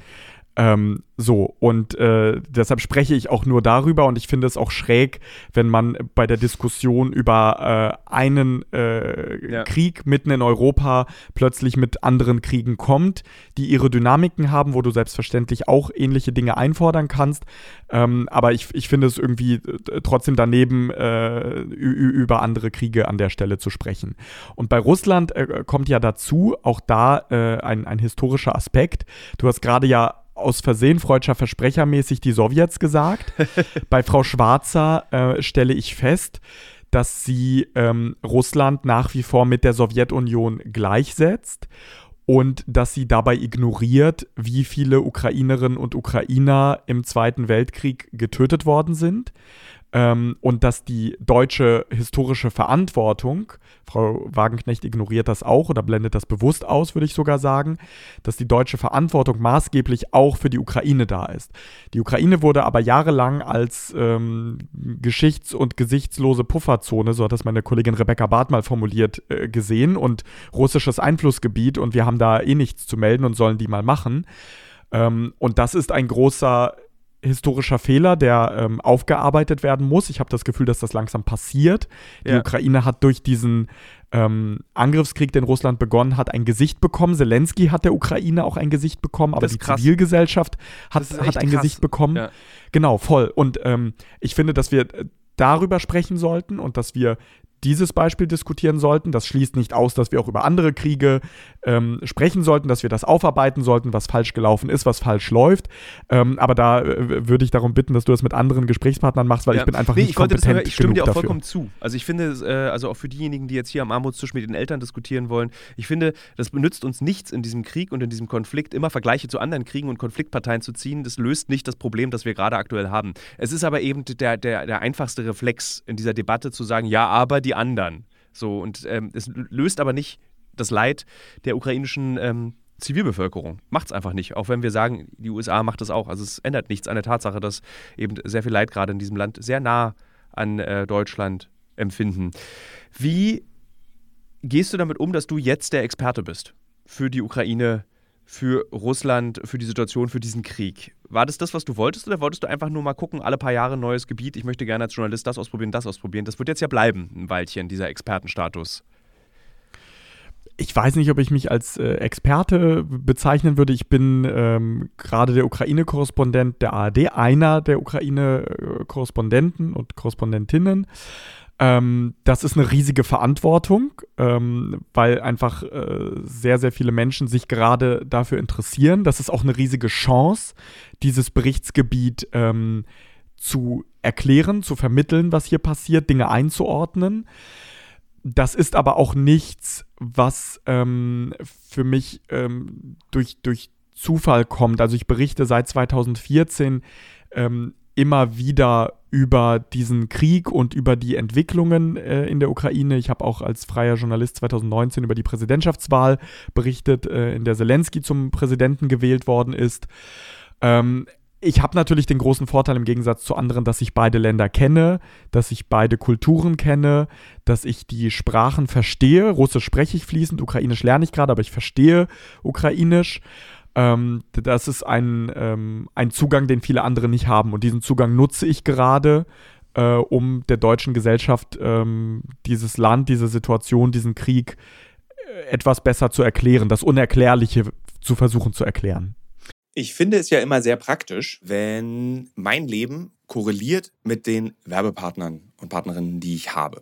Ähm, so, und äh, deshalb spreche ich auch nur darüber und ich finde es auch schräg, wenn man bei der Diskussion über äh, einen äh, ja. Krieg mitten in Europa plötzlich mit anderen Kriegen kommt, die ihre Dynamiken haben, wo du selbstverständlich auch ähnliche Dinge einfordern kannst. Ähm, aber ich, ich finde es irgendwie äh, trotzdem daneben, äh, über andere Kriege an der Stelle zu sprechen. Und bei Russland äh, kommt ja dazu auch da ein, ein historischer Aspekt. Du hast gerade ja aus Versehen freudscher Versprecher mäßig die Sowjets gesagt. <laughs> Bei Frau Schwarzer äh, stelle ich fest, dass sie ähm, Russland nach wie vor mit der Sowjetunion gleichsetzt und dass sie dabei ignoriert, wie viele Ukrainerinnen und Ukrainer im Zweiten Weltkrieg getötet worden sind ähm, und dass die deutsche historische Verantwortung, Frau Wagenknecht ignoriert das auch oder blendet das bewusst aus, würde ich sogar sagen, dass die deutsche Verantwortung maßgeblich auch für die Ukraine da ist. Die Ukraine wurde aber jahrelang als ähm, geschichts- und gesichtslose Pufferzone, so hat das meine Kollegin Rebecca Barth mal formuliert, äh, gesehen und russisches Einflussgebiet und wir haben da eh nichts zu melden und sollen die mal machen. Ähm, und das ist ein großer historischer Fehler, der ähm, aufgearbeitet werden muss. Ich habe das Gefühl, dass das langsam passiert. Die ja. Ukraine hat durch diesen ähm, Angriffskrieg, den Russland begonnen hat, ein Gesicht bekommen. Zelensky hat der Ukraine auch ein Gesicht bekommen, aber die krass. Zivilgesellschaft hat, hat ein krass. Gesicht bekommen. Ja. Genau, voll. Und ähm, ich finde, dass wir darüber sprechen sollten und dass wir dieses Beispiel diskutieren sollten. Das schließt nicht aus, dass wir auch über andere Kriege ähm, sprechen sollten, dass wir das aufarbeiten sollten, was falsch gelaufen ist, was falsch läuft. Ähm, aber da äh, würde ich darum bitten, dass du das mit anderen Gesprächspartnern machst, weil ja. ich bin einfach nee, nicht ich kompetent das, Ich stimme dir auch dafür. vollkommen zu. Also ich finde, äh, also auch für diejenigen, die jetzt hier am Armutstisch mit den Eltern diskutieren wollen, ich finde, das benützt uns nichts in diesem Krieg und in diesem Konflikt, immer Vergleiche zu anderen Kriegen und Konfliktparteien zu ziehen. Das löst nicht das Problem, das wir gerade aktuell haben. Es ist aber eben der, der, der einfachste Reflex in dieser Debatte zu sagen, ja, aber die anderen. So, und ähm, es löst aber nicht das Leid der ukrainischen ähm, Zivilbevölkerung. Macht es einfach nicht. Auch wenn wir sagen, die USA macht es auch. Also es ändert nichts an der Tatsache, dass eben sehr viel Leid gerade in diesem Land sehr nah an äh, Deutschland empfinden. Wie gehst du damit um, dass du jetzt der Experte bist für die Ukraine, für Russland, für die Situation, für diesen Krieg? War das das, was du wolltest oder wolltest du einfach nur mal gucken, alle paar Jahre neues Gebiet, ich möchte gerne als Journalist das ausprobieren, das ausprobieren? Das wird jetzt ja bleiben, ein Weilchen, dieser Expertenstatus. Ich weiß nicht, ob ich mich als äh, Experte bezeichnen würde. Ich bin ähm, gerade der Ukraine-Korrespondent der ARD, einer der Ukraine-Korrespondenten und Korrespondentinnen. Ähm, das ist eine riesige Verantwortung, ähm, weil einfach äh, sehr, sehr viele Menschen sich gerade dafür interessieren. Das ist auch eine riesige Chance, dieses Berichtsgebiet ähm, zu erklären, zu vermitteln, was hier passiert, Dinge einzuordnen. Das ist aber auch nichts, was ähm, für mich ähm, durch, durch Zufall kommt. Also ich berichte seit 2014 ähm, immer wieder über diesen Krieg und über die Entwicklungen äh, in der Ukraine. Ich habe auch als freier Journalist 2019 über die Präsidentschaftswahl berichtet, äh, in der Zelensky zum Präsidenten gewählt worden ist. Ähm, ich habe natürlich den großen Vorteil im Gegensatz zu anderen, dass ich beide Länder kenne, dass ich beide Kulturen kenne, dass ich die Sprachen verstehe. Russisch spreche ich fließend, Ukrainisch lerne ich gerade, aber ich verstehe Ukrainisch. Ähm, das ist ein, ähm, ein Zugang, den viele andere nicht haben. Und diesen Zugang nutze ich gerade äh, um der deutschen Gesellschaft ähm, dieses Land, diese Situation, diesen Krieg äh, etwas besser zu erklären, das Unerklärliche zu versuchen zu erklären. Ich finde es ja immer sehr praktisch, wenn mein Leben korreliert mit den Werbepartnern und Partnerinnen, die ich habe.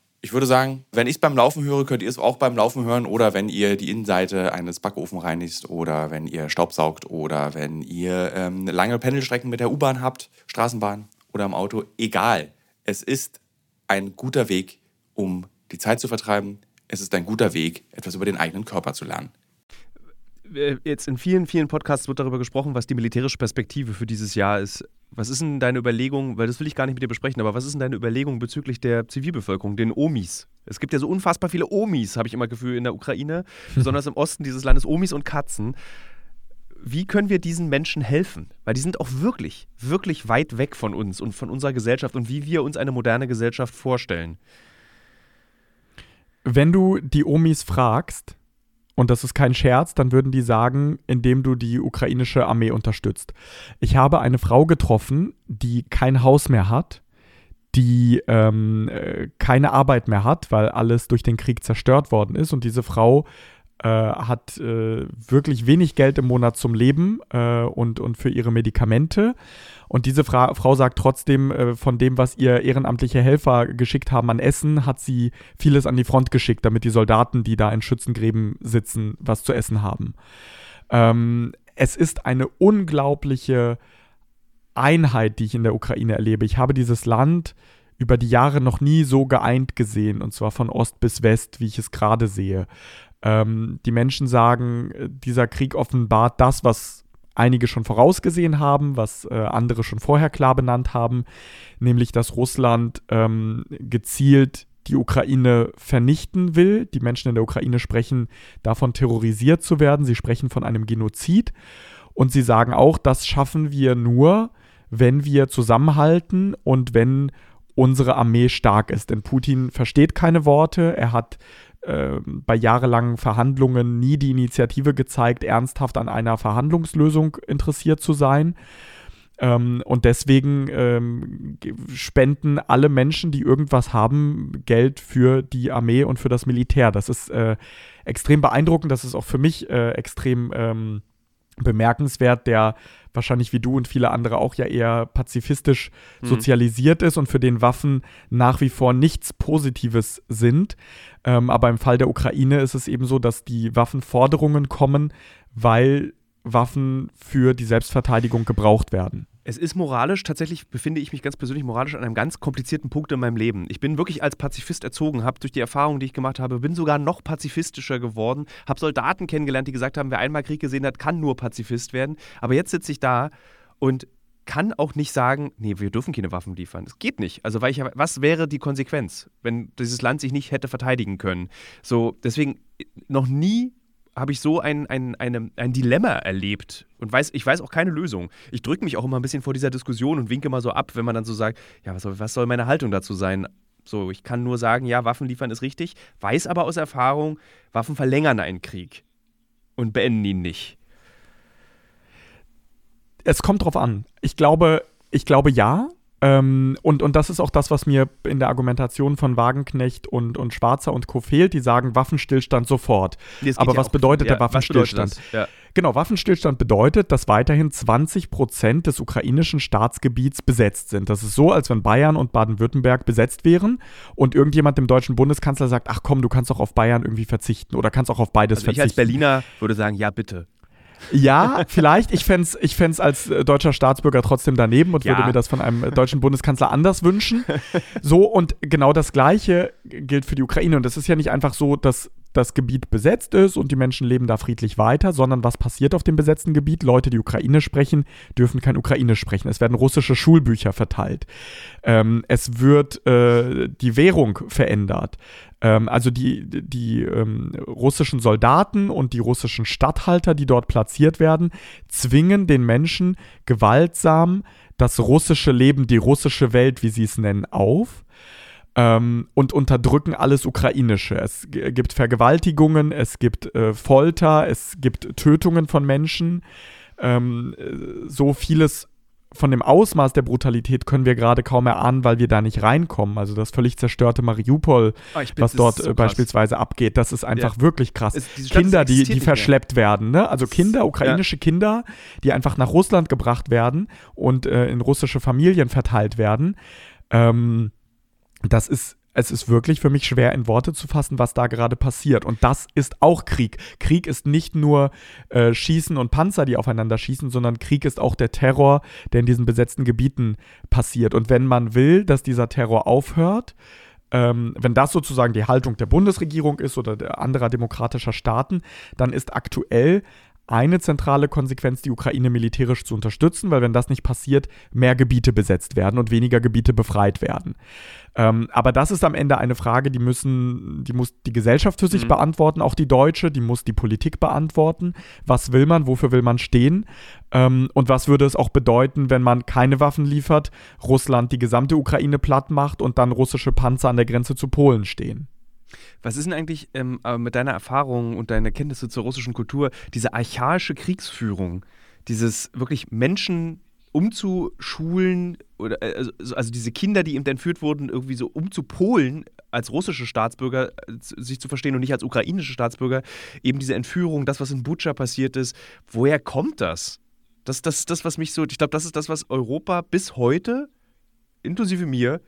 ich würde sagen, wenn ich es beim Laufen höre, könnt ihr es auch beim Laufen hören oder wenn ihr die Innenseite eines Backofen reinigt oder wenn ihr Staubsaugt oder wenn ihr ähm, lange Pendelstrecken mit der U-Bahn habt, Straßenbahn oder im Auto. Egal. Es ist ein guter Weg, um die Zeit zu vertreiben. Es ist ein guter Weg, etwas über den eigenen Körper zu lernen. Äh, jetzt in vielen, vielen Podcasts wird darüber gesprochen, was die militärische Perspektive für dieses Jahr ist. Was ist denn deine Überlegung, weil das will ich gar nicht mit dir besprechen, aber was ist denn deine Überlegung bezüglich der Zivilbevölkerung, den Omis? Es gibt ja so unfassbar viele Omis, habe ich immer Gefühl, in der Ukraine, <laughs> besonders im Osten dieses Landes, Omis und Katzen. Wie können wir diesen Menschen helfen? Weil die sind auch wirklich, wirklich weit weg von uns und von unserer Gesellschaft und wie wir uns eine moderne Gesellschaft vorstellen. Wenn du die Omis fragst, und das ist kein Scherz, dann würden die sagen, indem du die ukrainische Armee unterstützt. Ich habe eine Frau getroffen, die kein Haus mehr hat, die ähm, äh, keine Arbeit mehr hat, weil alles durch den Krieg zerstört worden ist. Und diese Frau äh, hat äh, wirklich wenig Geld im Monat zum Leben äh, und, und für ihre Medikamente. Und diese Fra Frau sagt trotzdem, äh, von dem, was ihr ehrenamtliche Helfer geschickt haben an Essen, hat sie vieles an die Front geschickt, damit die Soldaten, die da in Schützengräben sitzen, was zu essen haben. Ähm, es ist eine unglaubliche Einheit, die ich in der Ukraine erlebe. Ich habe dieses Land über die Jahre noch nie so geeint gesehen, und zwar von Ost bis West, wie ich es gerade sehe. Ähm, die Menschen sagen, äh, dieser Krieg offenbart das, was einige schon vorausgesehen haben, was äh, andere schon vorher klar benannt haben, nämlich dass Russland ähm, gezielt die Ukraine vernichten will. Die Menschen in der Ukraine sprechen davon, terrorisiert zu werden. Sie sprechen von einem Genozid. Und sie sagen auch, das schaffen wir nur, wenn wir zusammenhalten und wenn unsere Armee stark ist. Denn Putin versteht keine Worte. Er hat ähm, bei jahrelangen Verhandlungen nie die Initiative gezeigt, ernsthaft an einer Verhandlungslösung interessiert zu sein. Ähm, und deswegen ähm, spenden alle Menschen, die irgendwas haben, Geld für die Armee und für das Militär. Das ist äh, extrem beeindruckend. Das ist auch für mich äh, extrem ähm, bemerkenswert, der wahrscheinlich wie du und viele andere auch ja eher pazifistisch mhm. sozialisiert ist und für den Waffen nach wie vor nichts Positives sind. Ähm, aber im Fall der Ukraine ist es eben so, dass die Waffenforderungen kommen, weil Waffen für die Selbstverteidigung gebraucht werden. Es ist moralisch, tatsächlich befinde ich mich ganz persönlich moralisch an einem ganz komplizierten Punkt in meinem Leben. Ich bin wirklich als Pazifist erzogen, habe durch die Erfahrungen, die ich gemacht habe, bin sogar noch pazifistischer geworden, habe Soldaten kennengelernt, die gesagt haben, wer einmal Krieg gesehen hat, kann nur Pazifist werden. Aber jetzt sitze ich da und kann auch nicht sagen, nee, wir dürfen keine Waffen liefern. Das geht nicht. Also, weil ich, was wäre die Konsequenz, wenn dieses Land sich nicht hätte verteidigen können? So, deswegen noch nie habe ich so ein, ein, eine, ein Dilemma erlebt und weiß, ich weiß auch keine Lösung. Ich drücke mich auch immer ein bisschen vor dieser Diskussion und winke mal so ab, wenn man dann so sagt, ja, was soll, was soll meine Haltung dazu sein? So, ich kann nur sagen, ja, Waffen liefern ist richtig, weiß aber aus Erfahrung, Waffen verlängern einen Krieg und beenden ihn nicht. Es kommt drauf an. Ich glaube, ich glaube ja, ähm, und, und das ist auch das, was mir in der Argumentation von Wagenknecht und, und Schwarzer und Co. fehlt. Die sagen Waffenstillstand sofort. Aber was bedeutet ja, der Waffenstillstand? Bedeutet ja. Genau, Waffenstillstand bedeutet, dass weiterhin 20 Prozent des ukrainischen Staatsgebiets besetzt sind. Das ist so, als wenn Bayern und Baden-Württemberg besetzt wären und irgendjemand dem deutschen Bundeskanzler sagt, ach komm, du kannst auch auf Bayern irgendwie verzichten oder kannst auch auf beides also verzichten. Ich als Berliner würde sagen, ja bitte. Ja, vielleicht. Ich fände es ich fänd's als äh, deutscher Staatsbürger trotzdem daneben und ja. würde mir das von einem äh, deutschen Bundeskanzler anders wünschen. So, und genau das Gleiche gilt für die Ukraine. Und es ist ja nicht einfach so, dass das Gebiet besetzt ist und die Menschen leben da friedlich weiter, sondern was passiert auf dem besetzten Gebiet? Leute, die Ukraine sprechen, dürfen kein Ukrainisch sprechen. Es werden russische Schulbücher verteilt. Ähm, es wird äh, die Währung verändert. Ähm, also die, die ähm, russischen Soldaten und die russischen Statthalter, die dort platziert werden, zwingen den Menschen gewaltsam das russische Leben, die russische Welt, wie sie es nennen, auf ähm, und unterdrücken alles Ukrainische. Es gibt Vergewaltigungen, es gibt äh, Folter, es gibt Tötungen von Menschen. Ähm, äh, so vieles von dem Ausmaß der Brutalität können wir gerade kaum erahnen, weil wir da nicht reinkommen. Also das völlig zerstörte Mariupol, oh, bin, was dort so äh, beispielsweise abgeht, das ist einfach ja. wirklich krass. Es, Kinder, die, die verschleppt werden, ne? Also Kinder, ukrainische ja. Kinder, die einfach nach Russland gebracht werden und äh, in russische Familien verteilt werden. Ähm, das ist es ist wirklich für mich schwer in Worte zu fassen, was da gerade passiert. Und das ist auch Krieg. Krieg ist nicht nur äh, Schießen und Panzer, die aufeinander schießen, sondern Krieg ist auch der Terror, der in diesen besetzten Gebieten passiert. Und wenn man will, dass dieser Terror aufhört, ähm, wenn das sozusagen die Haltung der Bundesregierung ist oder der anderer demokratischer Staaten, dann ist aktuell eine zentrale Konsequenz, die Ukraine militärisch zu unterstützen, weil wenn das nicht passiert, mehr Gebiete besetzt werden und weniger Gebiete befreit werden. Ähm, aber das ist am Ende eine Frage, die müssen, die muss die Gesellschaft für sich mhm. beantworten, auch die deutsche, die muss die Politik beantworten. Was will man, wofür will man stehen? Ähm, und was würde es auch bedeuten, wenn man keine Waffen liefert, Russland die gesamte Ukraine platt macht und dann russische Panzer an der Grenze zu Polen stehen? Was ist denn eigentlich ähm, mit deiner Erfahrung und deiner Kenntnisse zur russischen Kultur diese archaische Kriegsführung, dieses wirklich Menschen umzuschulen oder äh, also, also diese Kinder, die eben entführt wurden, irgendwie so umzupolen als russische Staatsbürger äh, sich zu verstehen und nicht als ukrainische Staatsbürger, eben diese Entführung, das, was in Butscha passiert ist, woher kommt das? Das, das, das, was mich so, ich glaube, das ist das, was Europa bis heute, inklusive mir,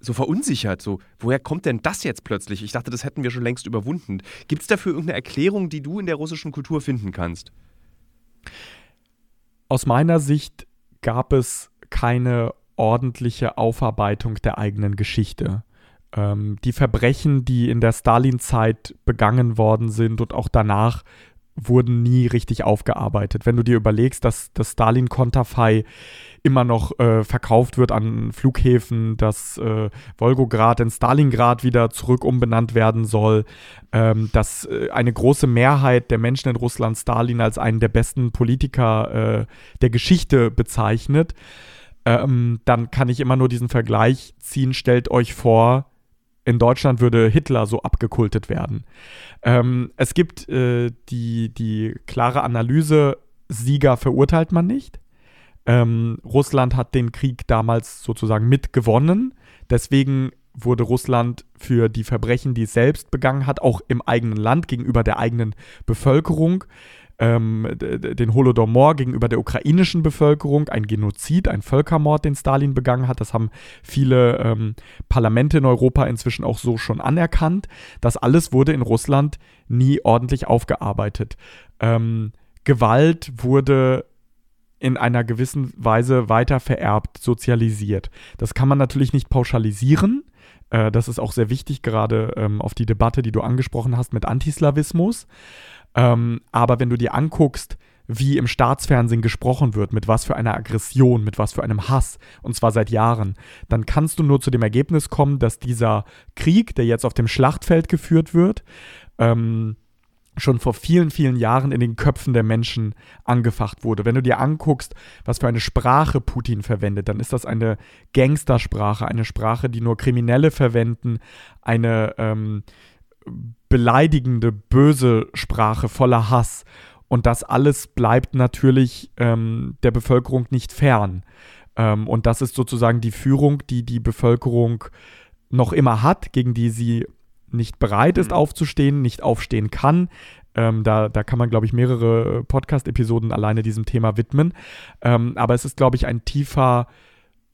so verunsichert. So, woher kommt denn das jetzt plötzlich? Ich dachte, das hätten wir schon längst überwunden. Gibt es dafür irgendeine Erklärung, die du in der russischen Kultur finden kannst? Aus meiner Sicht gab es keine ordentliche Aufarbeitung der eigenen Geschichte. Ähm, die Verbrechen, die in der Stalin-Zeit begangen worden sind und auch danach, wurden nie richtig aufgearbeitet. Wenn du dir überlegst, dass das Stalin-Konterfei immer noch äh, verkauft wird an Flughäfen, dass äh, Volgograd in Stalingrad wieder zurück umbenannt werden soll, ähm, dass äh, eine große Mehrheit der Menschen in Russland Stalin als einen der besten Politiker äh, der Geschichte bezeichnet, ähm, dann kann ich immer nur diesen Vergleich ziehen. Stellt euch vor, in Deutschland würde Hitler so abgekultet werden. Ähm, es gibt äh, die, die klare Analyse, Sieger verurteilt man nicht. Ähm, Russland hat den Krieg damals sozusagen mitgewonnen. Deswegen wurde Russland für die Verbrechen, die es selbst begangen hat, auch im eigenen Land gegenüber der eigenen Bevölkerung ähm, den Holodomor gegenüber der ukrainischen Bevölkerung, ein Genozid, ein Völkermord, den Stalin begangen hat. Das haben viele ähm, Parlamente in Europa inzwischen auch so schon anerkannt. Das alles wurde in Russland nie ordentlich aufgearbeitet. Ähm, Gewalt wurde in einer gewissen Weise weiter vererbt, sozialisiert. Das kann man natürlich nicht pauschalisieren. Äh, das ist auch sehr wichtig, gerade ähm, auf die Debatte, die du angesprochen hast mit Antislawismus. Ähm, aber wenn du dir anguckst, wie im Staatsfernsehen gesprochen wird, mit was für einer Aggression, mit was für einem Hass, und zwar seit Jahren, dann kannst du nur zu dem Ergebnis kommen, dass dieser Krieg, der jetzt auf dem Schlachtfeld geführt wird, ähm, schon vor vielen, vielen Jahren in den Köpfen der Menschen angefacht wurde. Wenn du dir anguckst, was für eine Sprache Putin verwendet, dann ist das eine Gangstersprache, eine Sprache, die nur Kriminelle verwenden, eine ähm, beleidigende, böse Sprache voller Hass. Und das alles bleibt natürlich ähm, der Bevölkerung nicht fern. Ähm, und das ist sozusagen die Führung, die die Bevölkerung noch immer hat, gegen die sie nicht bereit ist, mhm. aufzustehen, nicht aufstehen kann. Ähm, da, da kann man, glaube ich, mehrere Podcast-Episoden alleine diesem Thema widmen. Ähm, aber es ist, glaube ich, ein tiefer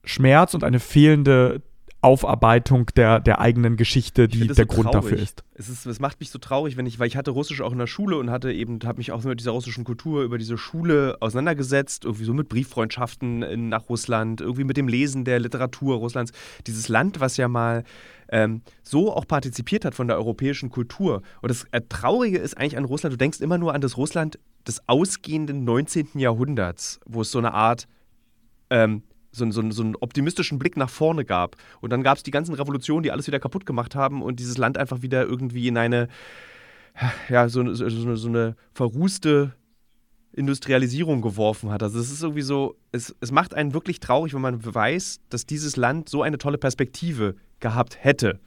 Schmerz und eine fehlende Aufarbeitung der, der eigenen Geschichte, die der so Grund traurig. dafür ist. Es, ist. es macht mich so traurig, wenn ich, weil ich hatte Russisch auch in der Schule und hatte eben, habe mich auch mit dieser russischen Kultur über diese Schule auseinandergesetzt, irgendwie so mit Brieffreundschaften in, nach Russland, irgendwie mit dem Lesen der Literatur Russlands. Dieses Land, was ja mal ähm, so auch partizipiert hat von der europäischen Kultur. Und das äh, Traurige ist eigentlich an Russland, du denkst immer nur an das Russland des ausgehenden 19. Jahrhunderts, wo es so eine Art ähm, so, so, so einen optimistischen Blick nach vorne gab. Und dann gab es die ganzen Revolutionen, die alles wieder kaputt gemacht haben und dieses Land einfach wieder irgendwie in eine, ja, so, so, so eine verrußte Industrialisierung geworfen hat. Also es ist irgendwie so, es, es macht einen wirklich traurig, wenn man weiß, dass dieses Land so eine tolle Perspektive gehabt hätte,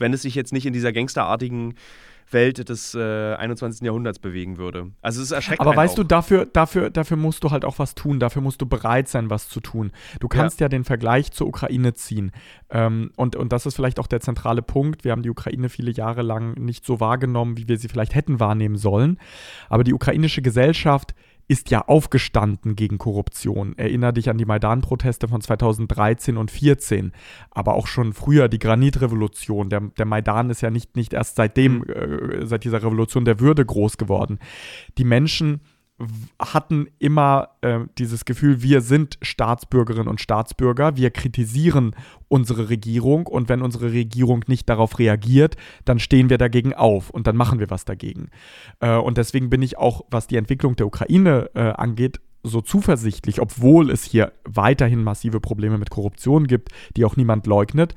wenn es sich jetzt nicht in dieser gangsterartigen Welt des äh, 21. Jahrhunderts bewegen würde. Also es ist erschreckend. Aber weißt auch. du, dafür, dafür, dafür musst du halt auch was tun, dafür musst du bereit sein, was zu tun. Du kannst ja, ja den Vergleich zur Ukraine ziehen. Ähm, und, und das ist vielleicht auch der zentrale Punkt. Wir haben die Ukraine viele Jahre lang nicht so wahrgenommen, wie wir sie vielleicht hätten wahrnehmen sollen. Aber die ukrainische Gesellschaft ist ja aufgestanden gegen Korruption. Erinner dich an die Maidan-Proteste von 2013 und 2014, aber auch schon früher die Granitrevolution. Der, der Maidan ist ja nicht, nicht erst seitdem, mhm. äh, seit dieser Revolution der Würde groß geworden. Die Menschen hatten immer äh, dieses Gefühl, wir sind Staatsbürgerinnen und Staatsbürger, wir kritisieren unsere Regierung und wenn unsere Regierung nicht darauf reagiert, dann stehen wir dagegen auf und dann machen wir was dagegen. Äh, und deswegen bin ich auch, was die Entwicklung der Ukraine äh, angeht, so zuversichtlich, obwohl es hier weiterhin massive Probleme mit Korruption gibt, die auch niemand leugnet.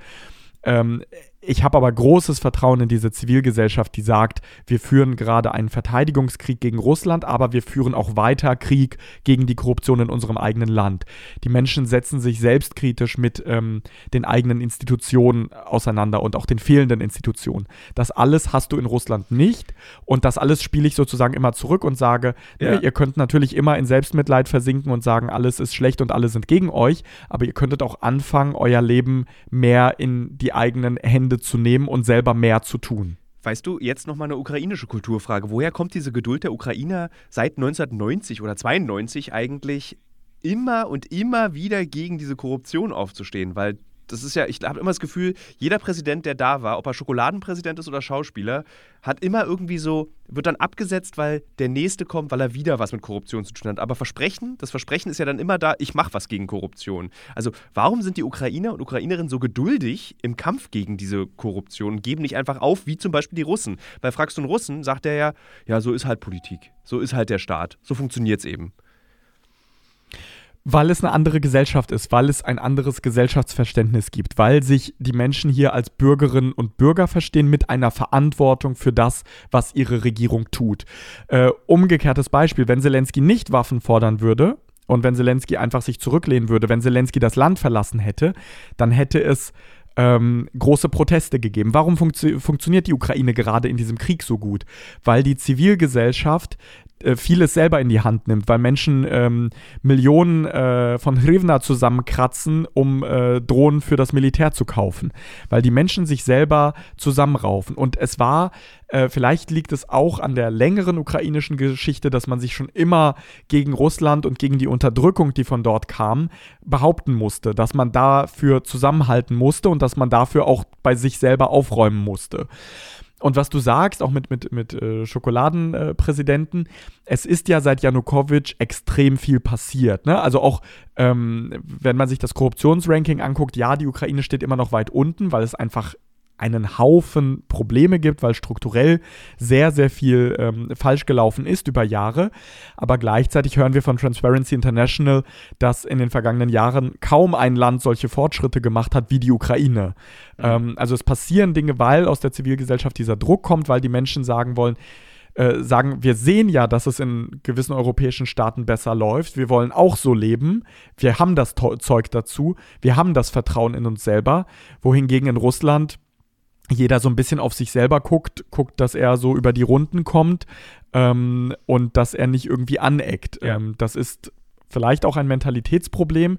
Ähm, ich habe aber großes Vertrauen in diese Zivilgesellschaft, die sagt, wir führen gerade einen Verteidigungskrieg gegen Russland, aber wir führen auch weiter Krieg gegen die Korruption in unserem eigenen Land. Die Menschen setzen sich selbstkritisch mit ähm, den eigenen Institutionen auseinander und auch den fehlenden Institutionen. Das alles hast du in Russland nicht und das alles spiele ich sozusagen immer zurück und sage, ne, ja. ihr könnt natürlich immer in Selbstmitleid versinken und sagen, alles ist schlecht und alle sind gegen euch, aber ihr könntet auch anfangen, euer Leben mehr in die eigenen Hände Hände zu nehmen und selber mehr zu tun. Weißt du, jetzt nochmal eine ukrainische Kulturfrage. Woher kommt diese Geduld der Ukrainer seit 1990 oder 92 eigentlich immer und immer wieder gegen diese Korruption aufzustehen? Weil das ist ja, ich habe immer das Gefühl, jeder Präsident, der da war, ob er Schokoladenpräsident ist oder Schauspieler, hat immer irgendwie so, wird dann abgesetzt, weil der Nächste kommt, weil er wieder was mit Korruption zu tun hat. Aber Versprechen, das Versprechen ist ja dann immer da, ich mache was gegen Korruption. Also warum sind die Ukrainer und Ukrainerinnen so geduldig im Kampf gegen diese Korruption und geben nicht einfach auf, wie zum Beispiel die Russen? Weil fragst du einen Russen, sagt er ja, ja, so ist halt Politik, so ist halt der Staat, so funktioniert es eben. Weil es eine andere Gesellschaft ist, weil es ein anderes Gesellschaftsverständnis gibt, weil sich die Menschen hier als Bürgerinnen und Bürger verstehen mit einer Verantwortung für das, was ihre Regierung tut. Äh, umgekehrtes Beispiel, wenn Zelensky nicht Waffen fordern würde, und wenn Zelensky einfach sich zurücklehnen würde, wenn Zelensky das Land verlassen hätte, dann hätte es ähm, große Proteste gegeben. Warum funktio funktioniert die Ukraine gerade in diesem Krieg so gut? Weil die Zivilgesellschaft äh, vieles selber in die Hand nimmt, weil Menschen ähm, Millionen äh, von Hrivna zusammenkratzen, um äh, Drohnen für das Militär zu kaufen, weil die Menschen sich selber zusammenraufen. Und es war äh, vielleicht liegt es auch an der längeren ukrainischen Geschichte, dass man sich schon immer gegen Russland und gegen die Unterdrückung, die von dort kam, behaupten musste, dass man dafür zusammenhalten musste und dass man dafür auch bei sich selber aufräumen musste. Und was du sagst, auch mit, mit, mit äh, Schokoladenpräsidenten, es ist ja seit Janukowitsch extrem viel passiert. Ne? Also auch, ähm, wenn man sich das Korruptionsranking anguckt, ja, die Ukraine steht immer noch weit unten, weil es einfach einen Haufen Probleme gibt, weil strukturell sehr, sehr viel ähm, falsch gelaufen ist über Jahre. Aber gleichzeitig hören wir von Transparency International, dass in den vergangenen Jahren kaum ein Land solche Fortschritte gemacht hat wie die Ukraine. Mhm. Ähm, also es passieren Dinge, weil aus der Zivilgesellschaft dieser Druck kommt, weil die Menschen sagen wollen, äh, sagen, wir sehen ja, dass es in gewissen europäischen Staaten besser läuft. Wir wollen auch so leben. Wir haben das Zeug dazu. Wir haben das Vertrauen in uns selber. Wohingegen in Russland jeder so ein bisschen auf sich selber guckt, guckt, dass er so über die Runden kommt ähm, und dass er nicht irgendwie aneckt. Ja. Ähm, das ist vielleicht auch ein Mentalitätsproblem.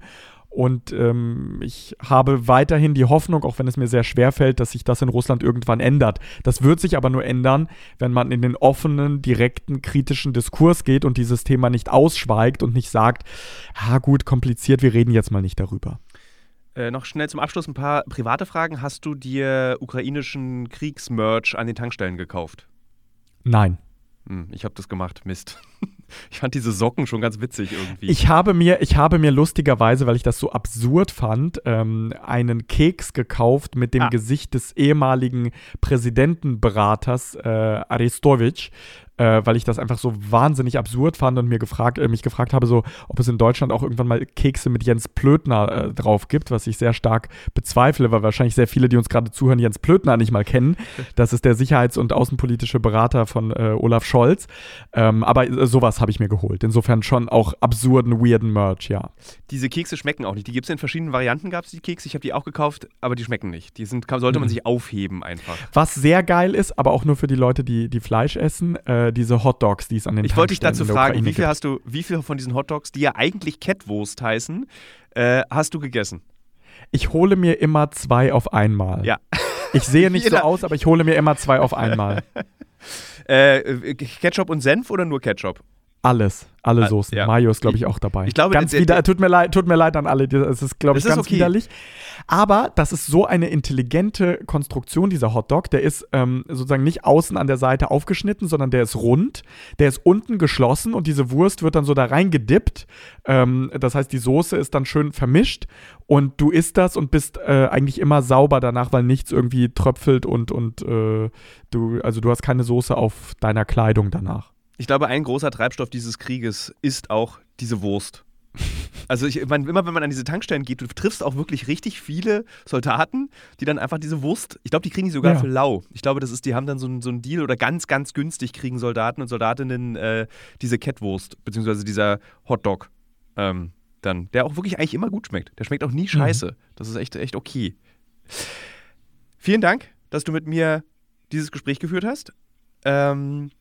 Und ähm, ich habe weiterhin die Hoffnung, auch wenn es mir sehr schwer fällt, dass sich das in Russland irgendwann ändert. Das wird sich aber nur ändern, wenn man in den offenen, direkten, kritischen Diskurs geht und dieses Thema nicht ausschweigt und nicht sagt, ha gut, kompliziert, wir reden jetzt mal nicht darüber. Äh, noch schnell zum Abschluss ein paar private Fragen. Hast du dir ukrainischen Kriegsmerch an den Tankstellen gekauft? Nein. Hm, ich habe das gemacht. Mist. <laughs> Ich fand diese Socken schon ganz witzig irgendwie. Ich habe mir, ich habe mir lustigerweise, weil ich das so absurd fand, ähm, einen Keks gekauft mit dem ah. Gesicht des ehemaligen Präsidentenberaters äh, Arestovic äh, weil ich das einfach so wahnsinnig absurd fand und mir gefragt, äh, mich gefragt habe, so, ob es in Deutschland auch irgendwann mal Kekse mit Jens Plötner äh, drauf gibt, was ich sehr stark bezweifle, weil wahrscheinlich sehr viele, die uns gerade zuhören, Jens Plötner nicht mal kennen. <laughs> Das ist der sicherheits- und außenpolitische Berater von äh, Olaf Scholz. Ähm, aber äh, sowas habe ich mir geholt. Insofern schon auch absurden, weirden Merch, ja. Diese Kekse schmecken auch nicht. Die gibt es in verschiedenen Varianten, gab es die Kekse. Ich habe die auch gekauft, aber die schmecken nicht. Die sind, sollte man mhm. sich aufheben einfach. Was sehr geil ist, aber auch nur für die Leute, die, die Fleisch essen, äh, äh, diese Hot Dogs, die es an den Ich wollte dich dazu fragen, wie viel hast du, wie viel von diesen Hot Dogs, die ja eigentlich Kettwurst heißen, äh, hast du gegessen? Ich hole mir immer zwei auf einmal. Ja. Ich sehe <laughs> nicht so aus, aber ich hole mir immer zwei auf einmal. <laughs> äh, Ketchup und Senf oder nur Ketchup? Alles, alle Soßen. Ja. Mayo ist, glaube ich, auch dabei. Ich glaube, ganz der, wieder, tut mir leid, tut mir leid an alle. Es ist, glaube ich, ganz okay. widerlich. Aber das ist so eine intelligente Konstruktion, dieser Hotdog. Der ist ähm, sozusagen nicht außen an der Seite aufgeschnitten, sondern der ist rund. Der ist unten geschlossen und diese Wurst wird dann so da reingedippt. Ähm, das heißt, die Soße ist dann schön vermischt und du isst das und bist äh, eigentlich immer sauber danach, weil nichts irgendwie tröpfelt und, und äh, du, also du hast keine Soße auf deiner Kleidung danach. Ich glaube, ein großer Treibstoff dieses Krieges ist auch diese Wurst. Also ich meine, immer wenn man an diese Tankstellen geht, du triffst auch wirklich richtig viele Soldaten, die dann einfach diese Wurst, ich glaube, die kriegen die sogar ja. für lau. Ich glaube, das ist, die haben dann so, so einen Deal oder ganz, ganz günstig kriegen Soldaten und Soldatinnen äh, diese Kettwurst, beziehungsweise dieser Hotdog ähm, dann, der auch wirklich eigentlich immer gut schmeckt. Der schmeckt auch nie mhm. scheiße. Mhm. Das ist echt, echt okay. Vielen Dank, dass du mit mir dieses Gespräch geführt hast. Ähm,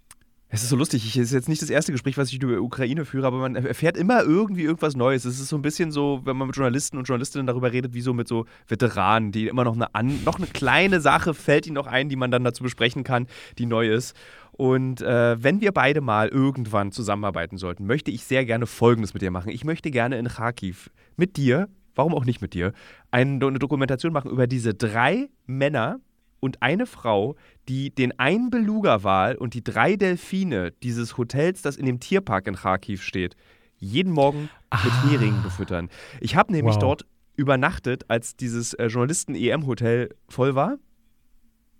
es ist so lustig. Es ist jetzt nicht das erste Gespräch, was ich über Ukraine führe, aber man erfährt immer irgendwie irgendwas Neues. Es ist so ein bisschen so, wenn man mit Journalisten und Journalistinnen darüber redet, wie so mit so Veteranen, die immer noch eine, an, noch eine kleine Sache fällt ihnen noch ein, die man dann dazu besprechen kann, die neu ist. Und äh, wenn wir beide mal irgendwann zusammenarbeiten sollten, möchte ich sehr gerne Folgendes mit dir machen. Ich möchte gerne in Kharkiv mit dir, warum auch nicht mit dir, eine Dokumentation machen über diese drei Männer, und eine Frau, die den einen Beluga-Wal und die drei Delfine dieses Hotels, das in dem Tierpark in Kharkiv steht, jeden Morgen ah. mit Heringen befüttern. Ich habe nämlich wow. dort übernachtet, als dieses äh, Journalisten-EM-Hotel voll war.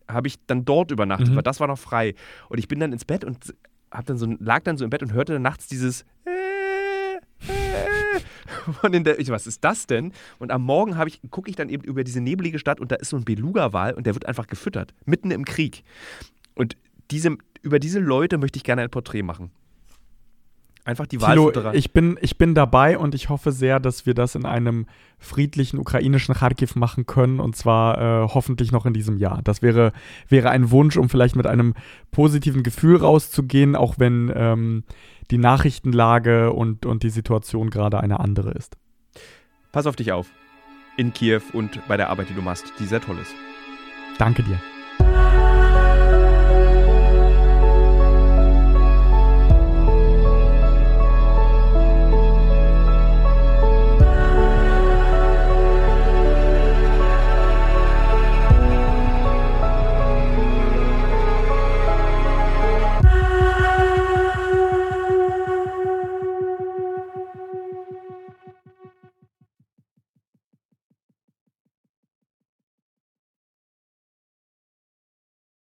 Habe ich dann dort übernachtet, mhm. weil das war noch frei. Und ich bin dann ins Bett und hab dann so, lag dann so im Bett und hörte dann nachts dieses äh, <laughs> von den ich, was ist das denn? Und am Morgen ich, gucke ich dann eben über diese nebelige Stadt und da ist so ein Beluga-Wal und der wird einfach gefüttert, mitten im Krieg. Und diese, über diese Leute möchte ich gerne ein Porträt machen. Einfach die Wahlfutterer. ich bin, ich bin dabei und ich hoffe sehr, dass wir das in einem friedlichen ukrainischen Kharkiv machen können und zwar äh, hoffentlich noch in diesem Jahr. Das wäre, wäre ein Wunsch, um vielleicht mit einem positiven Gefühl rauszugehen, auch wenn ähm, die Nachrichtenlage und, und die Situation gerade eine andere ist. Pass auf dich auf. In Kiew und bei der Arbeit, die du machst, die sehr toll ist. Danke dir.